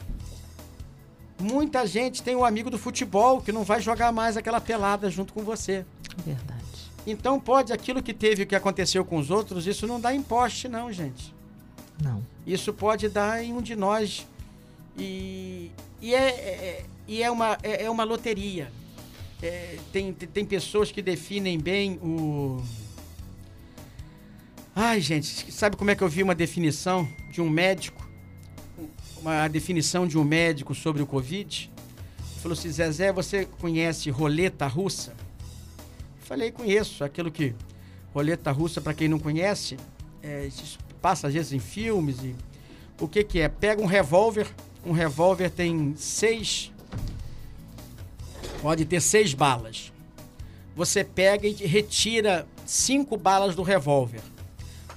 Muita gente tem um amigo do futebol que não vai jogar mais aquela pelada junto com você. Verdade. Então pode aquilo que teve o que aconteceu com os outros, isso não dá em poste, não, gente. Não. Isso pode dar em um de nós. E, e, é, é, e é, uma, é, é uma loteria é, tem, tem pessoas que definem bem o. Ai, gente, sabe como é que eu vi uma definição de um médico? Uma definição de um médico sobre o Covid? Ele falou assim: Zezé, você conhece roleta russa? Falei, conheço. Aquilo que. Roleta russa, para quem não conhece, é, passa às vezes em filmes. E, o que, que é? Pega um revólver, um revólver tem seis pode ter seis balas. Você pega e retira cinco balas do revólver.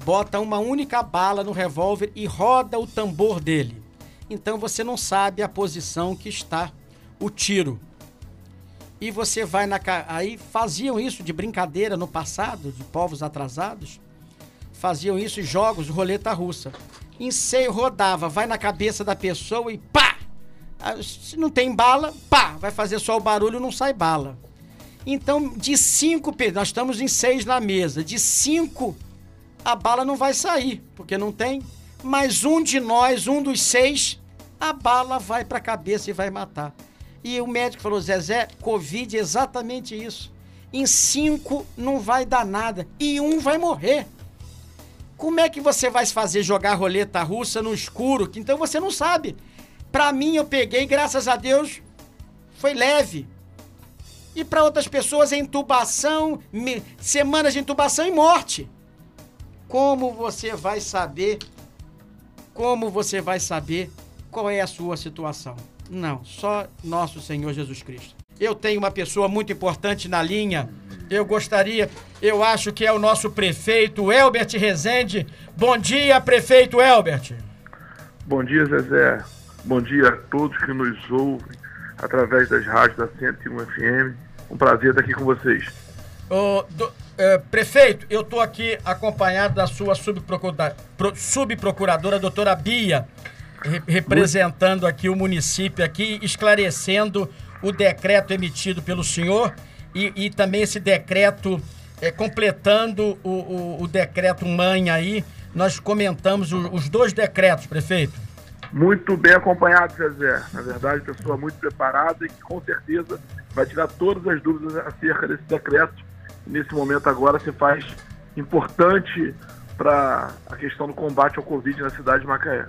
Bota uma única bala no revólver e roda o tambor dele. Então você não sabe a posição que está o tiro. E você vai na. Aí faziam isso de brincadeira no passado, de povos atrasados. Faziam isso em jogos, roleta russa. Enseio rodava, vai na cabeça da pessoa e pá! Ah, se não tem bala, pá, vai fazer só o barulho, não sai bala. Então, de cinco, nós estamos em seis na mesa, de cinco, a bala não vai sair, porque não tem. Mas um de nós, um dos seis, a bala vai para a cabeça e vai matar. E o médico falou: Zezé, Covid é exatamente isso. Em cinco não vai dar nada e um vai morrer. Como é que você vai fazer jogar roleta russa no escuro? Então você não sabe. Para mim, eu peguei, graças a Deus, foi leve. E para outras pessoas é intubação, semanas de intubação e morte. Como você vai saber? Como você vai saber qual é a sua situação? Não, só nosso Senhor Jesus Cristo. Eu tenho uma pessoa muito importante na linha. Eu gostaria, eu acho que é o nosso prefeito Elbert Rezende. Bom dia, prefeito Elbert. Bom dia, Zezé. Bom dia a todos que nos ouvem através das rádios da 101 FM. Um prazer estar aqui com vocês. Do, é, prefeito, eu estou aqui acompanhado da sua subprocuradora, subprocuradora doutora Bia, re, representando aqui o município aqui, esclarecendo o decreto emitido pelo senhor e, e também esse decreto, é, completando o, o, o, decreto mãe aí, nós comentamos o, os dois decretos, prefeito. Muito bem acompanhado, Zezé. Na verdade, pessoa muito preparada e que com certeza vai tirar todas as dúvidas acerca desse decreto. Nesse momento agora se faz importante para a questão do combate ao Covid na cidade de Macaé.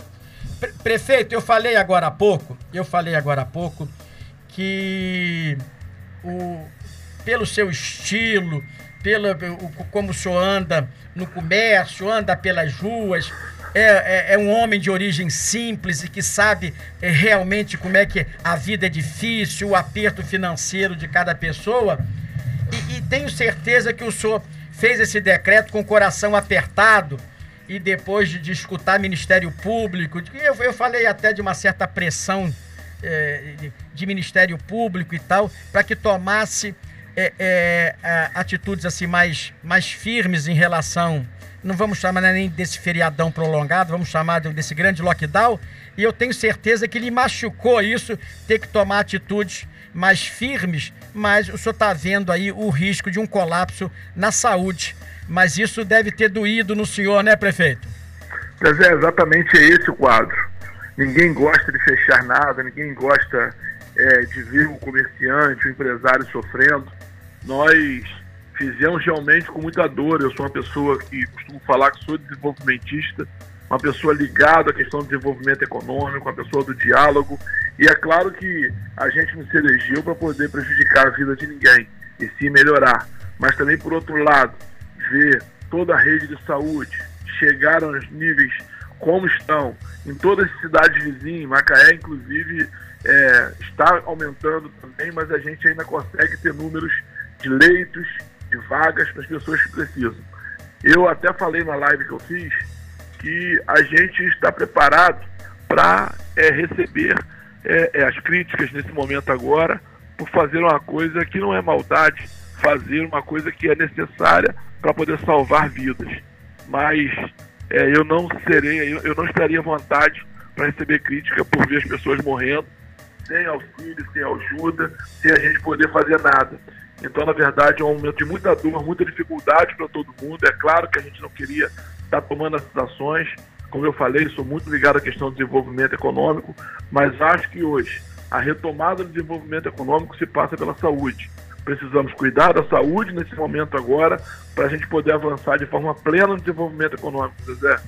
Prefeito, eu falei agora há pouco, eu falei agora há pouco que o, pelo seu estilo, pelo o, como o senhor anda no comércio, anda pelas ruas, é, é, é, um homem de origem simples e que sabe é, realmente como é que a vida é difícil, o aperto financeiro de cada pessoa. E, e tenho certeza que o senhor fez esse decreto com o coração apertado e depois de, de escutar Ministério Público, eu, eu falei até de uma certa pressão é, de, de, Ministério Público e tal, para que tomasse é, é, atitudes assim mais, mais firmes em relação não vamos chamar nem desse feriadão prolongado, vamos chamar desse grande lockdown, e eu tenho certeza que lhe machucou isso, ter que tomar atitudes mais firmes, mas o senhor está vendo aí o risco de um colapso na saúde. Mas isso deve ter doído no senhor, né, prefeito? Mas é exatamente esse o quadro. Ninguém gosta de fechar nada, ninguém gosta é, de ver o comerciante, o empresário sofrendo. Nós fizemos realmente com muita dor. Eu sou uma pessoa que costumo falar que sou desenvolvimentista, uma pessoa ligada à questão do desenvolvimento econômico, uma pessoa do diálogo. E é claro que a gente não se elegeu para poder prejudicar a vida de ninguém, e sim melhorar. Mas também, por outro lado, ver toda a rede de saúde chegar aos níveis como estão em todas as cidades vizinhas, Macaé, inclusive, é, está aumentando também, mas a gente ainda consegue ter números de leitos de vagas para as pessoas que precisam. Eu até falei na live que eu fiz que a gente está preparado para é, receber é, é, as críticas nesse momento agora por fazer uma coisa que não é maldade, fazer uma coisa que é necessária para poder salvar vidas. Mas é, eu não serei, eu, eu não estaria vontade para receber crítica por ver as pessoas morrendo sem auxílio, sem ajuda, sem a gente poder fazer nada. Então, na verdade, é um momento de muita dor, muita dificuldade para todo mundo. É claro que a gente não queria estar tomando essas ações. Como eu falei, sou muito ligado à questão do desenvolvimento econômico, mas acho que hoje a retomada do desenvolvimento econômico se passa pela saúde. Precisamos cuidar da saúde nesse momento agora para a gente poder avançar de forma plena no desenvolvimento econômico, Zé.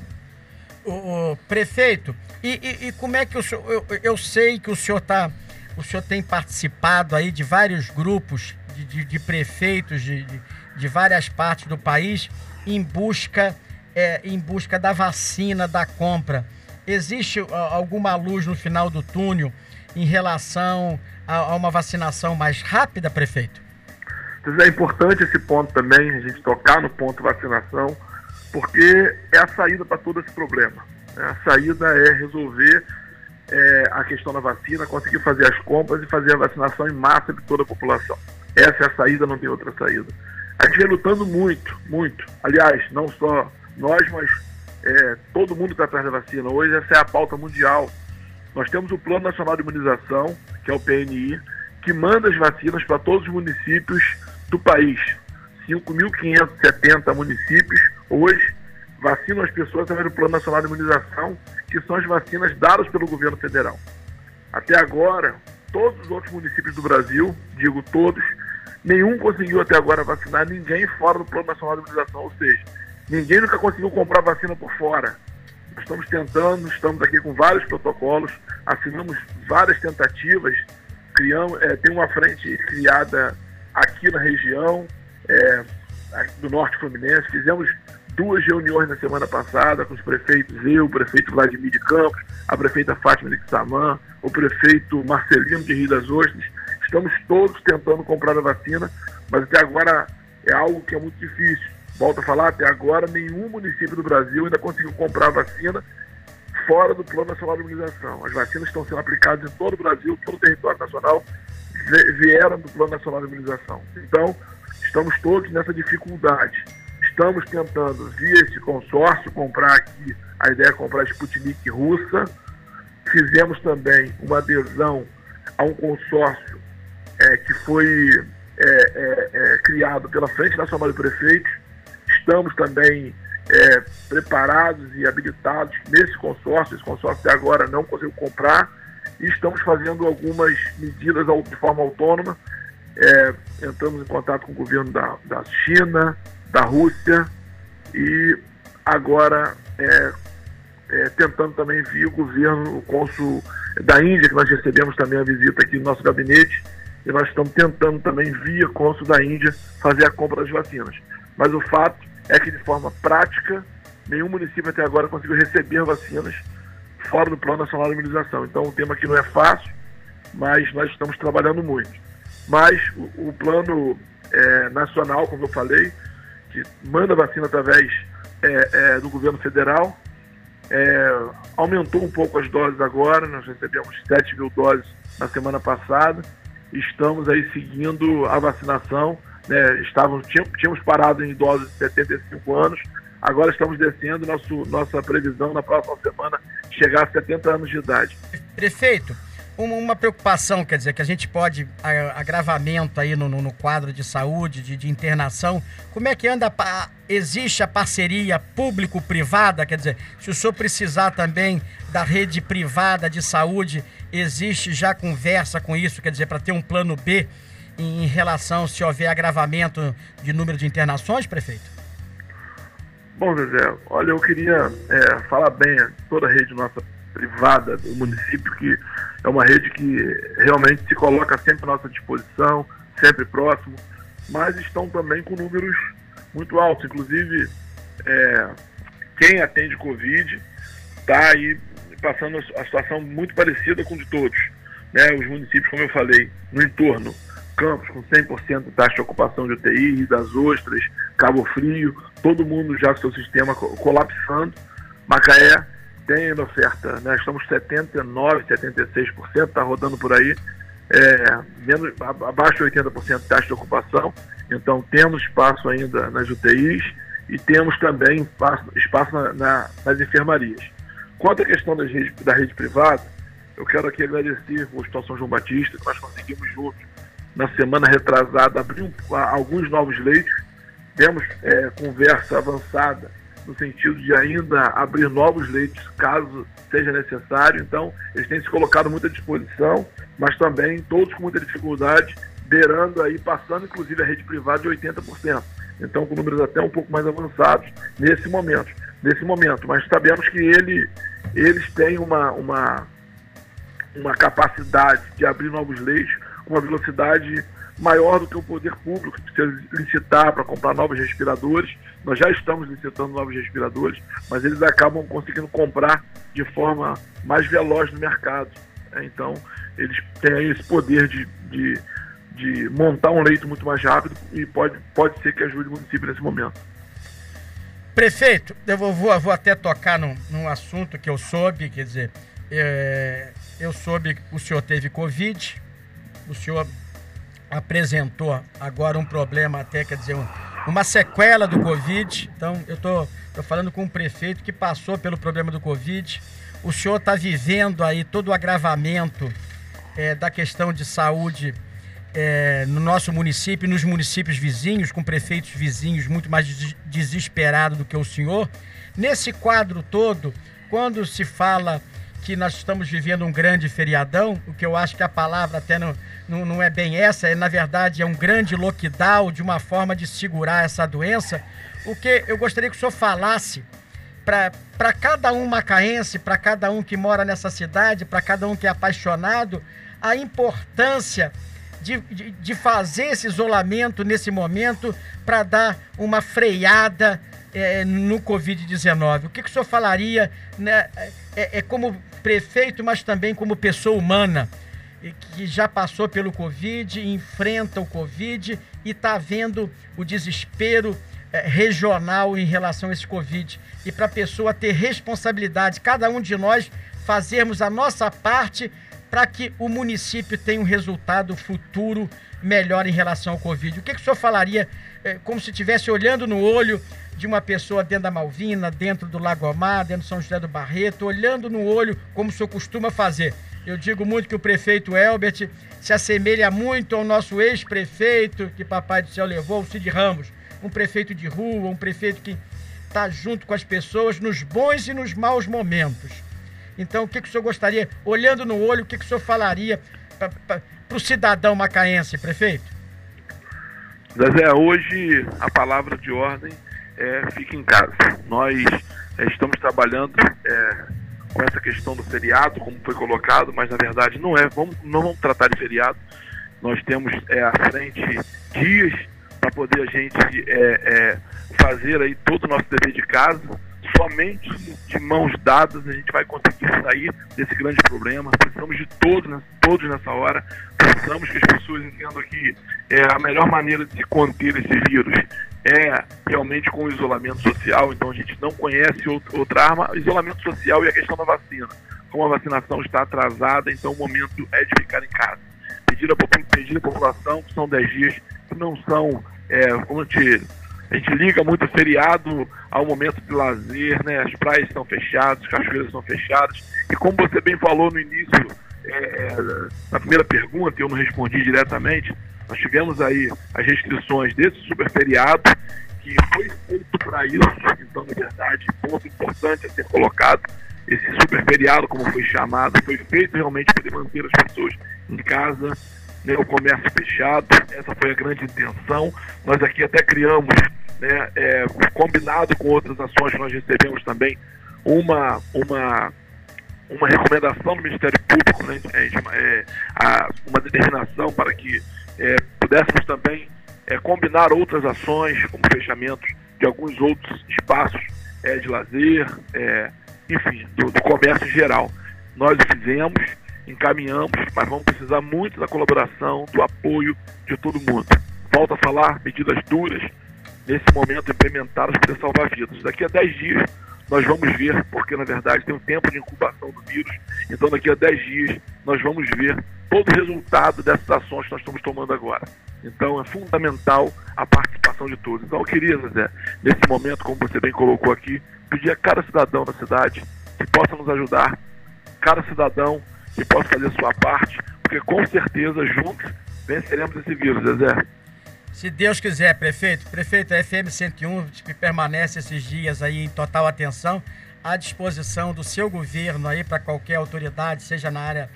O, o prefeito, e, e, e, como é que o senhor. Eu, eu sei que o senhor está o senhor tem participado aí de vários grupos de, de, de prefeitos de, de, de, várias partes do país em busca, é, em busca da vacina, da compra. Existe alguma luz no final do túnel em relação a, a uma vacinação mais rápida, prefeito? É importante esse ponto também, a gente tocar no ponto vacinação, porque é a saída para todo esse problema. A saída é resolver é, a questão da vacina, conseguir fazer as compras e fazer a vacinação em massa de toda a população. Essa é a saída, não tem outra saída. A gente vem lutando muito, muito. Aliás, não só nós, mas é, todo mundo está atrás da vacina. Hoje essa é a pauta mundial. Nós temos o Plano Nacional de Imunização, que é o PNI, que manda as vacinas para todos os municípios do país. 5.570 municípios hoje vacinam as pessoas através do Plano Nacional de Imunização, que são as vacinas dadas pelo governo federal. Até agora, todos os outros municípios do Brasil, digo todos, nenhum conseguiu até agora vacinar ninguém fora do Plano Nacional de Imunização, ou seja, ninguém nunca conseguiu comprar vacina por fora. Estamos tentando, estamos aqui com vários protocolos, assinamos várias tentativas, criamos, é, tem uma frente criada aqui na região é, do Norte Fluminense. Fizemos duas reuniões na semana passada com os prefeitos, eu, o prefeito Vladimir de Campos, a prefeita Fátima de Xamã, o prefeito Marcelino de Rio das Ostras. Estamos todos tentando comprar a vacina, mas até agora é algo que é muito difícil. Volto a falar, até agora nenhum município do Brasil ainda conseguiu comprar a vacina fora do Plano Nacional de Imunização. As vacinas estão sendo aplicadas em todo o Brasil, todo o território nacional vieram do Plano Nacional de Imunização. Então, estamos todos nessa dificuldade. Estamos tentando, via esse consórcio, comprar aqui, a ideia é comprar a Sputnik russa. Fizemos também uma adesão a um consórcio é, que foi é, é, é criado pela Frente Nacional de Prefeitos. Estamos também é, preparados e habilitados nesse consórcio. Esse consórcio até agora não conseguiu comprar e estamos fazendo algumas medidas de forma autônoma. É, entramos em contato com o governo da, da China, da Rússia e agora é, é, tentando também via o governo, o cônsul da Índia, que nós recebemos também a visita aqui no nosso gabinete, e nós estamos tentando também via cônsul da Índia fazer a compra das vacinas. Mas o fato é que de forma prática, nenhum município até agora conseguiu receber vacinas fora do Plano Nacional de Imunização. Então o tema aqui não é fácil, mas nós estamos trabalhando muito. Mas o, o plano é, nacional, como eu falei, que manda vacina através é, é, do governo federal, é, aumentou um pouco as doses agora, nós recebemos 7 mil doses na semana passada, estamos aí seguindo a vacinação, né, estávamos, tínhamos, tínhamos parado em idosos de 75 anos, agora estamos descendo, nosso, nossa previsão na próxima semana chegar a 70 anos de idade. Prefeito, uma preocupação, quer dizer, que a gente pode, agravamento aí no, no quadro de saúde, de, de, internação, como é que anda, existe a parceria público-privada, quer dizer, se o senhor precisar também da rede privada de saúde, existe já conversa com isso, quer dizer, para ter um plano B em relação se houver agravamento de número de internações, prefeito? Bom, Zezé, olha, eu queria é, falar bem toda a rede nossa privada do município, que é uma rede que realmente se coloca sempre à nossa disposição, sempre próximo, mas estão também com números muito altos. Inclusive, é, quem atende Covid está aí passando a situação muito parecida com de todos. Né? Os municípios, como eu falei, no entorno, Campos com 100% de taxa de ocupação de UTI, das Ostras, Cabo Frio, todo mundo já com seu sistema colapsando. Macaé tem ainda oferta, né? estamos 79%, 76%, está rodando por aí, é, menos, abaixo de 80% de taxa de ocupação, então temos espaço ainda nas UTIs e temos também espaço, espaço na, na, nas enfermarias. Quanto à questão da rede, da rede privada, eu quero aqui agradecer o Hospital São João Batista, que nós conseguimos juntos, na semana retrasada, abrir um, alguns novos leitos, temos é, conversa avançada no sentido de ainda abrir novos leitos caso seja necessário. Então, eles têm se colocado muito à disposição, mas também todos com muita dificuldade, beirando aí, passando inclusive a rede privada de 80%. Então, com números até um pouco mais avançados nesse momento. Nesse momento, mas sabemos que ele, eles têm uma, uma, uma capacidade de abrir novos leitos com uma velocidade maior do que o poder público, que precisa licitar para comprar novos respiradores. Nós já estamos licitando novos respiradores, mas eles acabam conseguindo comprar de forma mais veloz no mercado. Né? Então, eles têm esse poder de, de, de, montar um leito muito mais rápido e pode, pode ser que ajude o município nesse momento. Prefeito, eu vou, vou, vou até tocar num, num assunto que eu soube, quer dizer, é, eu soube que o senhor teve Covid, o senhor apresentou agora um problema até, quer dizer, um, uma sequela do Covid. Então, eu estou falando com um prefeito que passou pelo problema do Covid. O senhor está vivendo aí todo o agravamento é, da questão de saúde é, no nosso município, nos municípios vizinhos, com prefeitos vizinhos muito mais des desesperados do que o senhor. Nesse quadro todo, quando se fala que nós estamos vivendo um grande feriadão, o que eu acho que a palavra até não, não, não é bem essa, é na verdade é um grande lockdown de uma forma de segurar essa doença. O que eu gostaria que o senhor falasse para cada um macaense, para cada um que mora nessa cidade, para cada um que é apaixonado, a importância de, de, de fazer esse isolamento nesse momento para dar uma freada é, no Covid-19? O que, que o senhor falaria né, é, é, como prefeito, mas também como pessoa humana? que já passou pelo Covid, enfrenta o Covid e está vendo o desespero eh, regional em relação a esse Covid. E para a pessoa ter responsabilidade, cada um de nós fazermos a nossa parte para que o município tenha um resultado futuro melhor em relação ao Covid. O que, que o senhor falaria, eh, como se estivesse olhando no olho de uma pessoa dentro da Malvina, dentro do Lago Amar, dentro de São José do Barreto, olhando no olho como o senhor costuma fazer? Eu digo muito que o prefeito Elbert se assemelha muito ao nosso ex-prefeito que Papai do Céu levou, o Cid Ramos. Um prefeito de rua, um prefeito que está junto com as pessoas nos bons e nos maus momentos. Então, o que, que o senhor gostaria, olhando no olho, o que, que o senhor falaria para o cidadão macaense, prefeito? Zezé, hoje a palavra de ordem é fique em casa. Nós é, estamos trabalhando é, com essa questão do feriado, como foi colocado, mas na verdade não é. Vamos, não vamos tratar de feriado. Nós temos é, à frente dias para poder a gente fazer aí todo o nosso dever de casa. Somente de mãos dadas a gente vai conseguir sair desse grande problema. Precisamos de todos, né, todos nessa hora. Precisamos que as pessoas entendam que é a melhor maneira de conter esse vírus é realmente com o isolamento social, então a gente não conhece outra arma, isolamento social e a questão da vacina. Como a vacinação está atrasada, então o momento é de ficar em casa. Pedir a população, que são 10 dias, que não são, é, como a gente, liga muito feriado ao momento de lazer, né? as praias estão fechadas, as cachoeiras estão fechadas, e como você bem falou no início, é, é na primeira pergunta, eu não respondi diretamente, nós tivemos aí as restrições desse super feriado, que foi feito para isso, então, na verdade, ponto importante a ser colocado, esse super feriado, como foi chamado, foi feito realmente para manter as pessoas em casa, né, o comércio fechado, essa foi a grande intenção. Nós aqui até criamos, né, é, combinado com outras ações que nós recebemos também, uma, uma, uma recomendação do Ministério Público, né, é, a, uma determinação para que é, pudéssemos também é, combinar outras ações, como fechamentos de alguns outros espaços é, de lazer, é, enfim, do, do, comércio em geral. Nós o fizemos, encaminhamos, mas vamos precisar muito da colaboração, do apoio de todo mundo. Volto a falar, medidas duras, nesse momento implementadas para salvar vidas. Daqui a 10 dias nós vamos ver, porque na verdade tem um tempo de incubação do vírus, então daqui a 10 dias nós vamos ver todo o resultado dessas ações que nós estamos tomando agora. Então é fundamental a participação de todos. Então eu queria, Zé, nesse momento, como você bem colocou aqui, pedir a cada cidadão da cidade que possa nos ajudar, cada cidadão que possa fazer sua parte, porque com certeza juntos venceremos esse vírus, Zé. Se Deus quiser, prefeito. Prefeito, a FM 101 que permanece esses dias aí em total atenção, à disposição do seu governo aí para qualquer autoridade, seja na área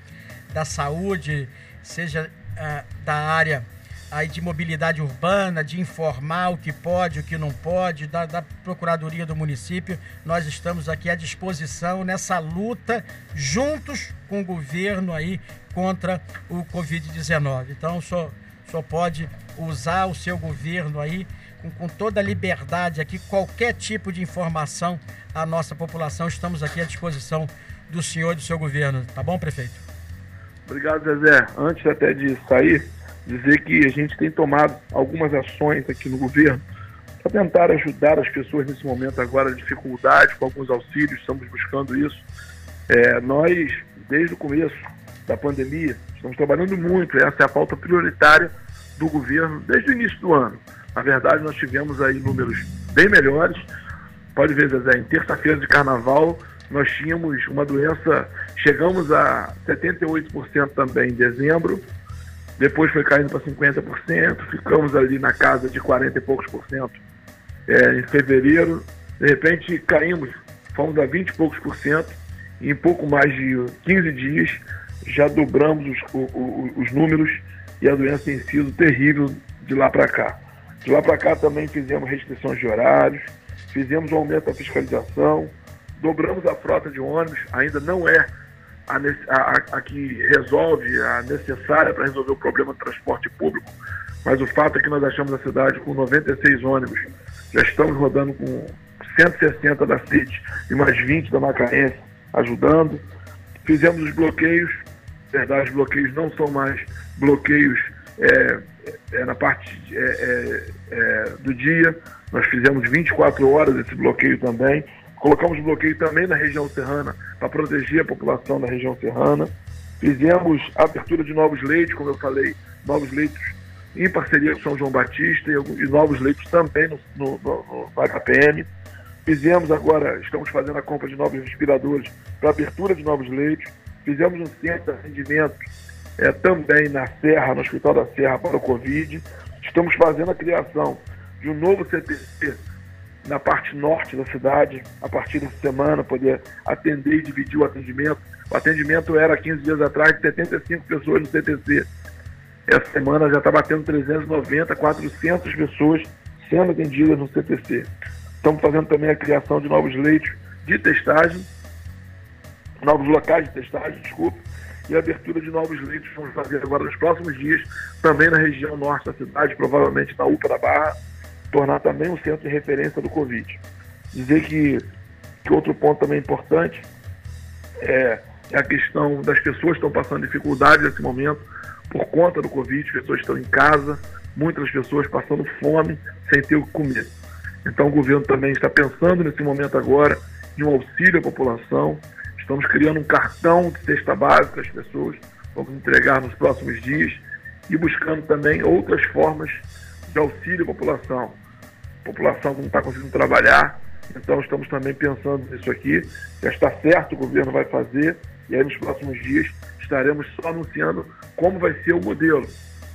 da saúde, seja uh, da área aí de mobilidade urbana, de informar o que pode, o que não pode, da, da, Procuradoria do município. Nós estamos aqui à disposição nessa luta, juntos com o governo aí contra o Covid-19. Então, o senhor pode usar o seu governo aí com, com toda a liberdade aqui, qualquer tipo de informação à nossa população. Estamos aqui à disposição do senhor e do seu governo. Tá bom, prefeito? Obrigado, Zezé. Antes até de sair, dizer que a gente tem tomado algumas ações aqui no governo para tentar ajudar as pessoas nesse momento agora de dificuldade, com alguns auxílios, estamos buscando isso. É, nós, desde o começo da pandemia, estamos trabalhando muito, essa é a pauta prioritária do governo desde o início do ano. Na verdade, nós tivemos aí números bem melhores. Pode ver, Zezé, em terça-feira de carnaval, nós tínhamos uma doença, chegamos a 78% também em dezembro, depois foi caindo para 50%, ficamos ali na casa de 40 e poucos por cento é, em fevereiro, de repente caímos, fomos a 20 e poucos por cento, e em pouco mais de 15 dias já dobramos os, os, os números e a doença tem sido terrível de lá para cá. De lá para cá também fizemos restrições de horários, fizemos um aumento da fiscalização, dobramos a frota de ônibus, ainda não é a, a, a que resolve, a necessária para resolver o problema do transporte público, mas o fato é que nós achamos a cidade com 96 ônibus, já estamos rodando com 160 da CIT e mais 20 da Macaense ajudando. Fizemos os bloqueios, verdade, os bloqueios não são mais bloqueios é, é, na parte é, é, é do dia, nós fizemos 24 horas esse bloqueio também. Colocamos bloqueio também na região serrana para proteger a população da região serrana. Fizemos abertura de novos leitos, como eu falei, novos leitos em parceria com São João Batista e, e novos leitos também no, no, no, no HPM. Fizemos agora, estamos fazendo a compra de novos respiradores para abertura de novos leitos. Fizemos um centro de atendimento é, também na Serra, no Hospital da Serra para o Covid. Estamos fazendo a criação de um novo CTC na parte norte da cidade, a partir dessa semana, poder atender e dividir o atendimento. O atendimento era 15 dias atrás de 75 pessoas no CTC. Essa semana já está batendo 390, 400 pessoas sendo atendidas no CTC. Estamos fazendo também a criação de novos leitos de testagem, novos locais de testagem, desculpa, e a abertura de novos leitos vamos fazer agora nos próximos dias, também na região norte da cidade, provavelmente na UPA da Barra, tornar também um centro de referência do Covid. Dizer que, que outro ponto também importante é, é a questão das pessoas que estão passando dificuldade nesse momento por conta do Covid, as pessoas estão em casa, muitas pessoas passando fome sem ter o que comer. Então o governo também está pensando nesse momento agora em um auxílio à população. Estamos criando um cartão de cesta básica às pessoas, vamos entregar nos próximos dias e buscando também outras formas de auxílio à população população que não está conseguindo trabalhar. Então estamos também pensando nisso aqui. Já está certo, o governo vai fazer, e aí nos próximos dias estaremos só anunciando como vai ser o modelo,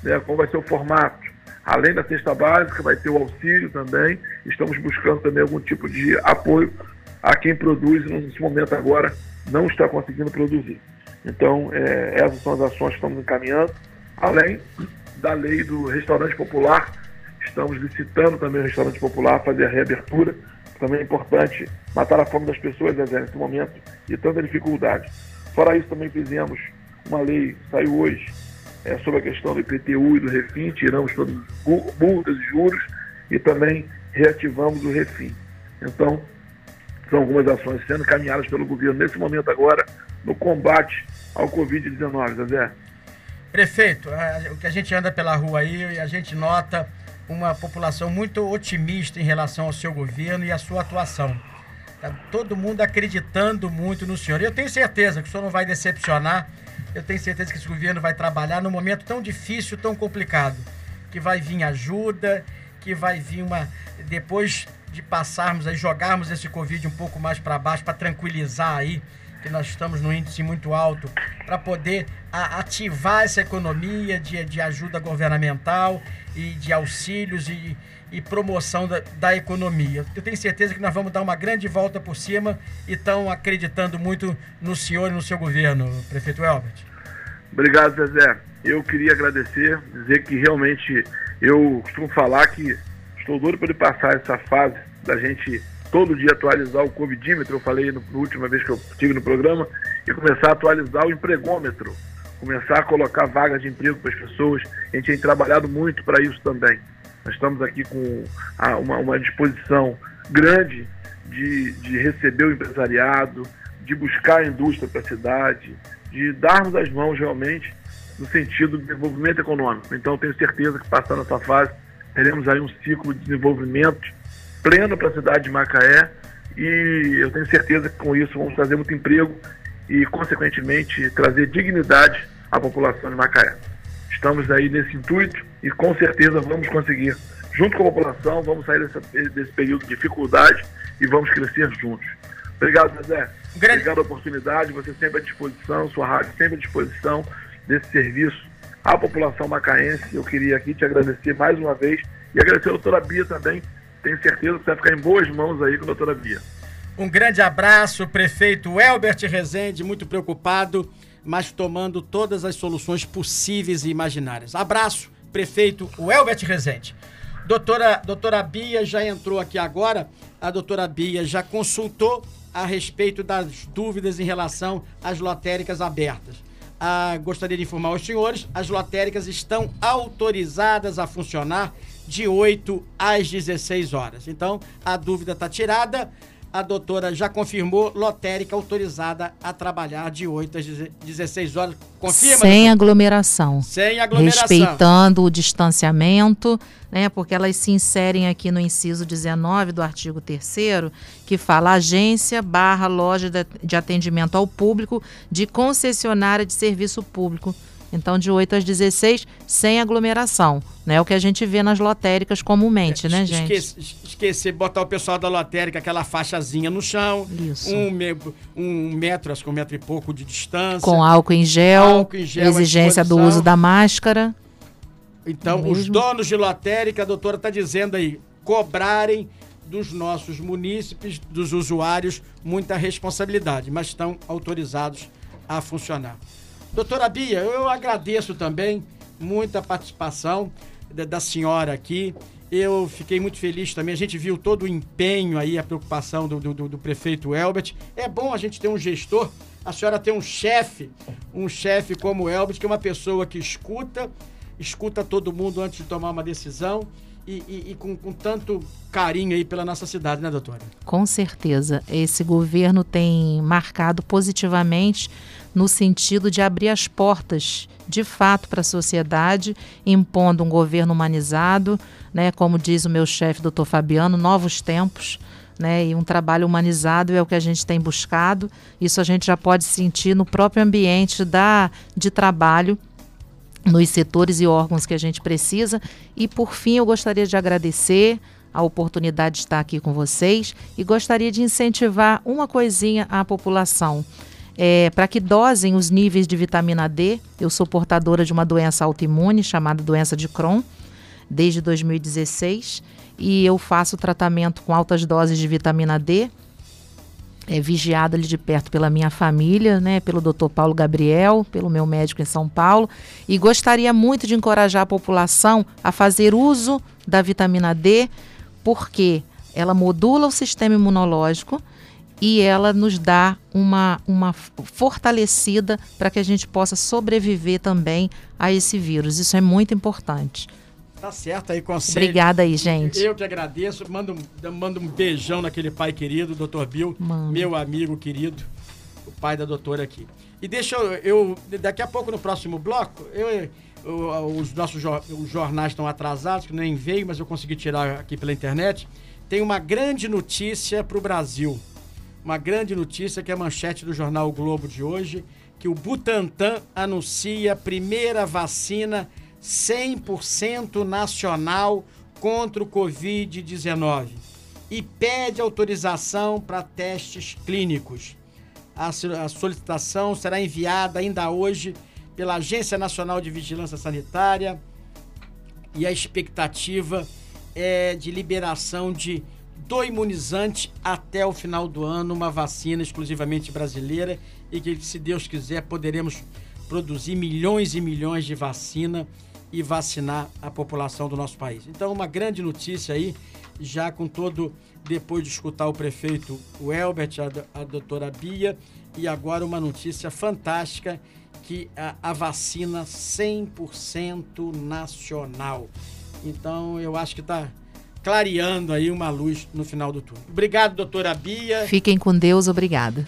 né, como vai ser o formato. Além da cesta básica, vai ter o auxílio também. Estamos buscando também algum tipo de apoio a quem produz e nesse momento agora não está conseguindo produzir. Então, é, essas são as ações que estamos encaminhando, além da lei do restaurante popular, Estamos licitando também o restaurante popular, fazer a reabertura. Também é importante matar a fome das pessoas, Zé, nesse momento de tanta dificuldade. Fora isso, também fizemos uma lei, saiu hoje, é, sobre a questão do IPTU e do Refim, tiramos todas as multas e juros e também reativamos o Refim. Então, são algumas ações sendo caminhadas pelo governo nesse momento agora no combate ao Covid-19, Zé. Prefeito, o que a gente anda pela rua aí, a gente nota uma população muito otimista em relação ao seu governo e à sua atuação. Tá todo mundo acreditando muito no senhor. Eu tenho certeza que o senhor não vai decepcionar. Eu tenho certeza que esse governo vai trabalhar num momento tão difícil, tão complicado, que vai vir ajuda, que vai vir uma depois de passarmos aí jogarmos esse Covid um pouco mais para baixo para tranquilizar aí que nós estamos no índice muito alto, para poder a, ativar essa economia de, de ajuda governamental e de auxílios e, e promoção da, da, economia. Eu tenho certeza que nós vamos dar uma grande volta por cima e estão acreditando muito no senhor e no seu governo, prefeito Elbert. Obrigado, Zezé. Eu queria agradecer, dizer que realmente eu costumo falar que estou doido para ele passar essa fase da gente todo dia atualizar o Covidímetro, eu falei na última vez que eu estive no programa, e começar a atualizar o empregômetro, começar a colocar vagas de emprego para as pessoas. A gente tem trabalhado muito para isso também. Nós estamos aqui com uma, uma disposição grande de, de receber o empresariado, de buscar a indústria para a cidade, de darmos as mãos realmente no sentido do desenvolvimento econômico. Então, tenho certeza que passando essa fase, teremos aí um ciclo de desenvolvimento pleno para a cidade de Macaé e eu tenho certeza que com isso vamos trazer muito emprego e, consequentemente, trazer dignidade à população de Macaé. Estamos aí nesse intuito e com certeza vamos conseguir, junto com a população, vamos sair desse, desse período de dificuldade e vamos crescer juntos. Obrigado, Zé. Grande... Obrigado pela oportunidade, você sempre à disposição, sua rádio sempre à disposição desse serviço à população macaense. Eu queria aqui te agradecer mais uma vez e agradecer a doutora Bia também tenho certeza que vai ficar em boas mãos aí com a doutora Bia. Um grande abraço, prefeito Elbert Rezende, muito preocupado, mas tomando todas as soluções possíveis e imaginárias. Abraço, prefeito Elbert Rezende. Doutora, doutora Bia já entrou aqui agora. A doutora Bia já consultou a respeito das dúvidas em relação às lotéricas abertas. Ah, gostaria de informar os senhores: as lotéricas estão autorizadas a funcionar de 8 às 16 horas. Então, a dúvida está tirada a doutora já confirmou, lotérica autorizada a trabalhar de 8 às 16 horas. Confirma? Sem doutora? aglomeração. Sem aglomeração. Respeitando o distanciamento, né? Porque elas se inserem aqui no inciso 19 do artigo 3 que fala agência barra loja de atendimento ao público de concessionária de serviço público então, de 8 às 16, sem aglomeração. Né? O que a gente vê nas lotéricas comumente, é, né, gente? Esquecer, esquecer botar o pessoal da lotérica, aquela faixazinha no chão. Isso. Um, um metro, acho que um metro e pouco de distância. Com álcool em gel. Álcool em gel exigência do uso da máscara. Então, é os donos de lotérica, a doutora está dizendo aí, cobrarem dos nossos munícipes, dos usuários, muita responsabilidade, mas estão autorizados a funcionar. Doutora Bia, eu agradeço também muita participação da, senhora aqui. Eu fiquei muito feliz também. A gente viu todo o empenho aí, a preocupação do, do, do, prefeito Elbert. É bom a gente ter um gestor. A senhora tem um chefe, um chefe como o Elbert, que é uma pessoa que escuta, escuta todo mundo antes de tomar uma decisão e, e, e com, com, tanto carinho aí pela nossa cidade, né, doutora? Com certeza. Esse governo tem marcado positivamente no sentido de abrir as portas de fato para a sociedade, impondo um governo humanizado, né, como diz o meu chefe, doutor Fabiano, novos tempos. Né, e um trabalho humanizado é o que a gente tem buscado. Isso a gente já pode sentir no próprio ambiente da, de trabalho nos setores e órgãos que a gente precisa. E por fim, eu gostaria de agradecer a oportunidade de estar aqui com vocês e gostaria de incentivar uma coisinha à população. É, para que dosem os níveis de vitamina D. Eu sou portadora de uma doença autoimune chamada doença de Crohn desde 2016 e eu faço tratamento com altas doses de vitamina D é, vigiada ali de perto pela minha família, né, pelo Dr. Paulo Gabriel, pelo meu médico em São Paulo, e gostaria muito de encorajar a população a fazer uso da vitamina D, porque ela modula o sistema imunológico e ela nos dá uma, uma fortalecida para que a gente possa sobreviver também a esse vírus. Isso é muito importante. Tá certo aí, conselho. Obrigada aí, gente. Eu que agradeço. Mando, mando um beijão naquele pai querido, doutor Bill, Mano. meu amigo querido, o pai da doutora aqui. E deixa eu, eu daqui a pouco no próximo bloco, eu, eu os nossos os jornais estão atrasados, que nem veio, mas eu consegui tirar aqui pela internet. Tem uma grande notícia para o Brasil. Uma grande notícia que é a manchete do jornal o Globo de hoje, que o Butantan anuncia a primeira vacina 100% nacional contra o Covid-19 e pede autorização para testes clínicos. A, solicitação será enviada ainda hoje pela Agência Nacional de Vigilância Sanitária e a expectativa é de liberação de do imunizante até o final do ano, uma vacina exclusivamente brasileira e que, se Deus quiser, poderemos produzir milhões e milhões de vacina e vacinar a população do nosso país. Então, uma grande notícia aí, já com todo, depois de escutar o prefeito o Elbert, a, a doutora Bia, e agora uma notícia fantástica, que a, a vacina 100% nacional. Então, eu acho que está clareando aí uma luz no final do túnel. Obrigado, doutora Bia. Fiquem com Deus, obrigada.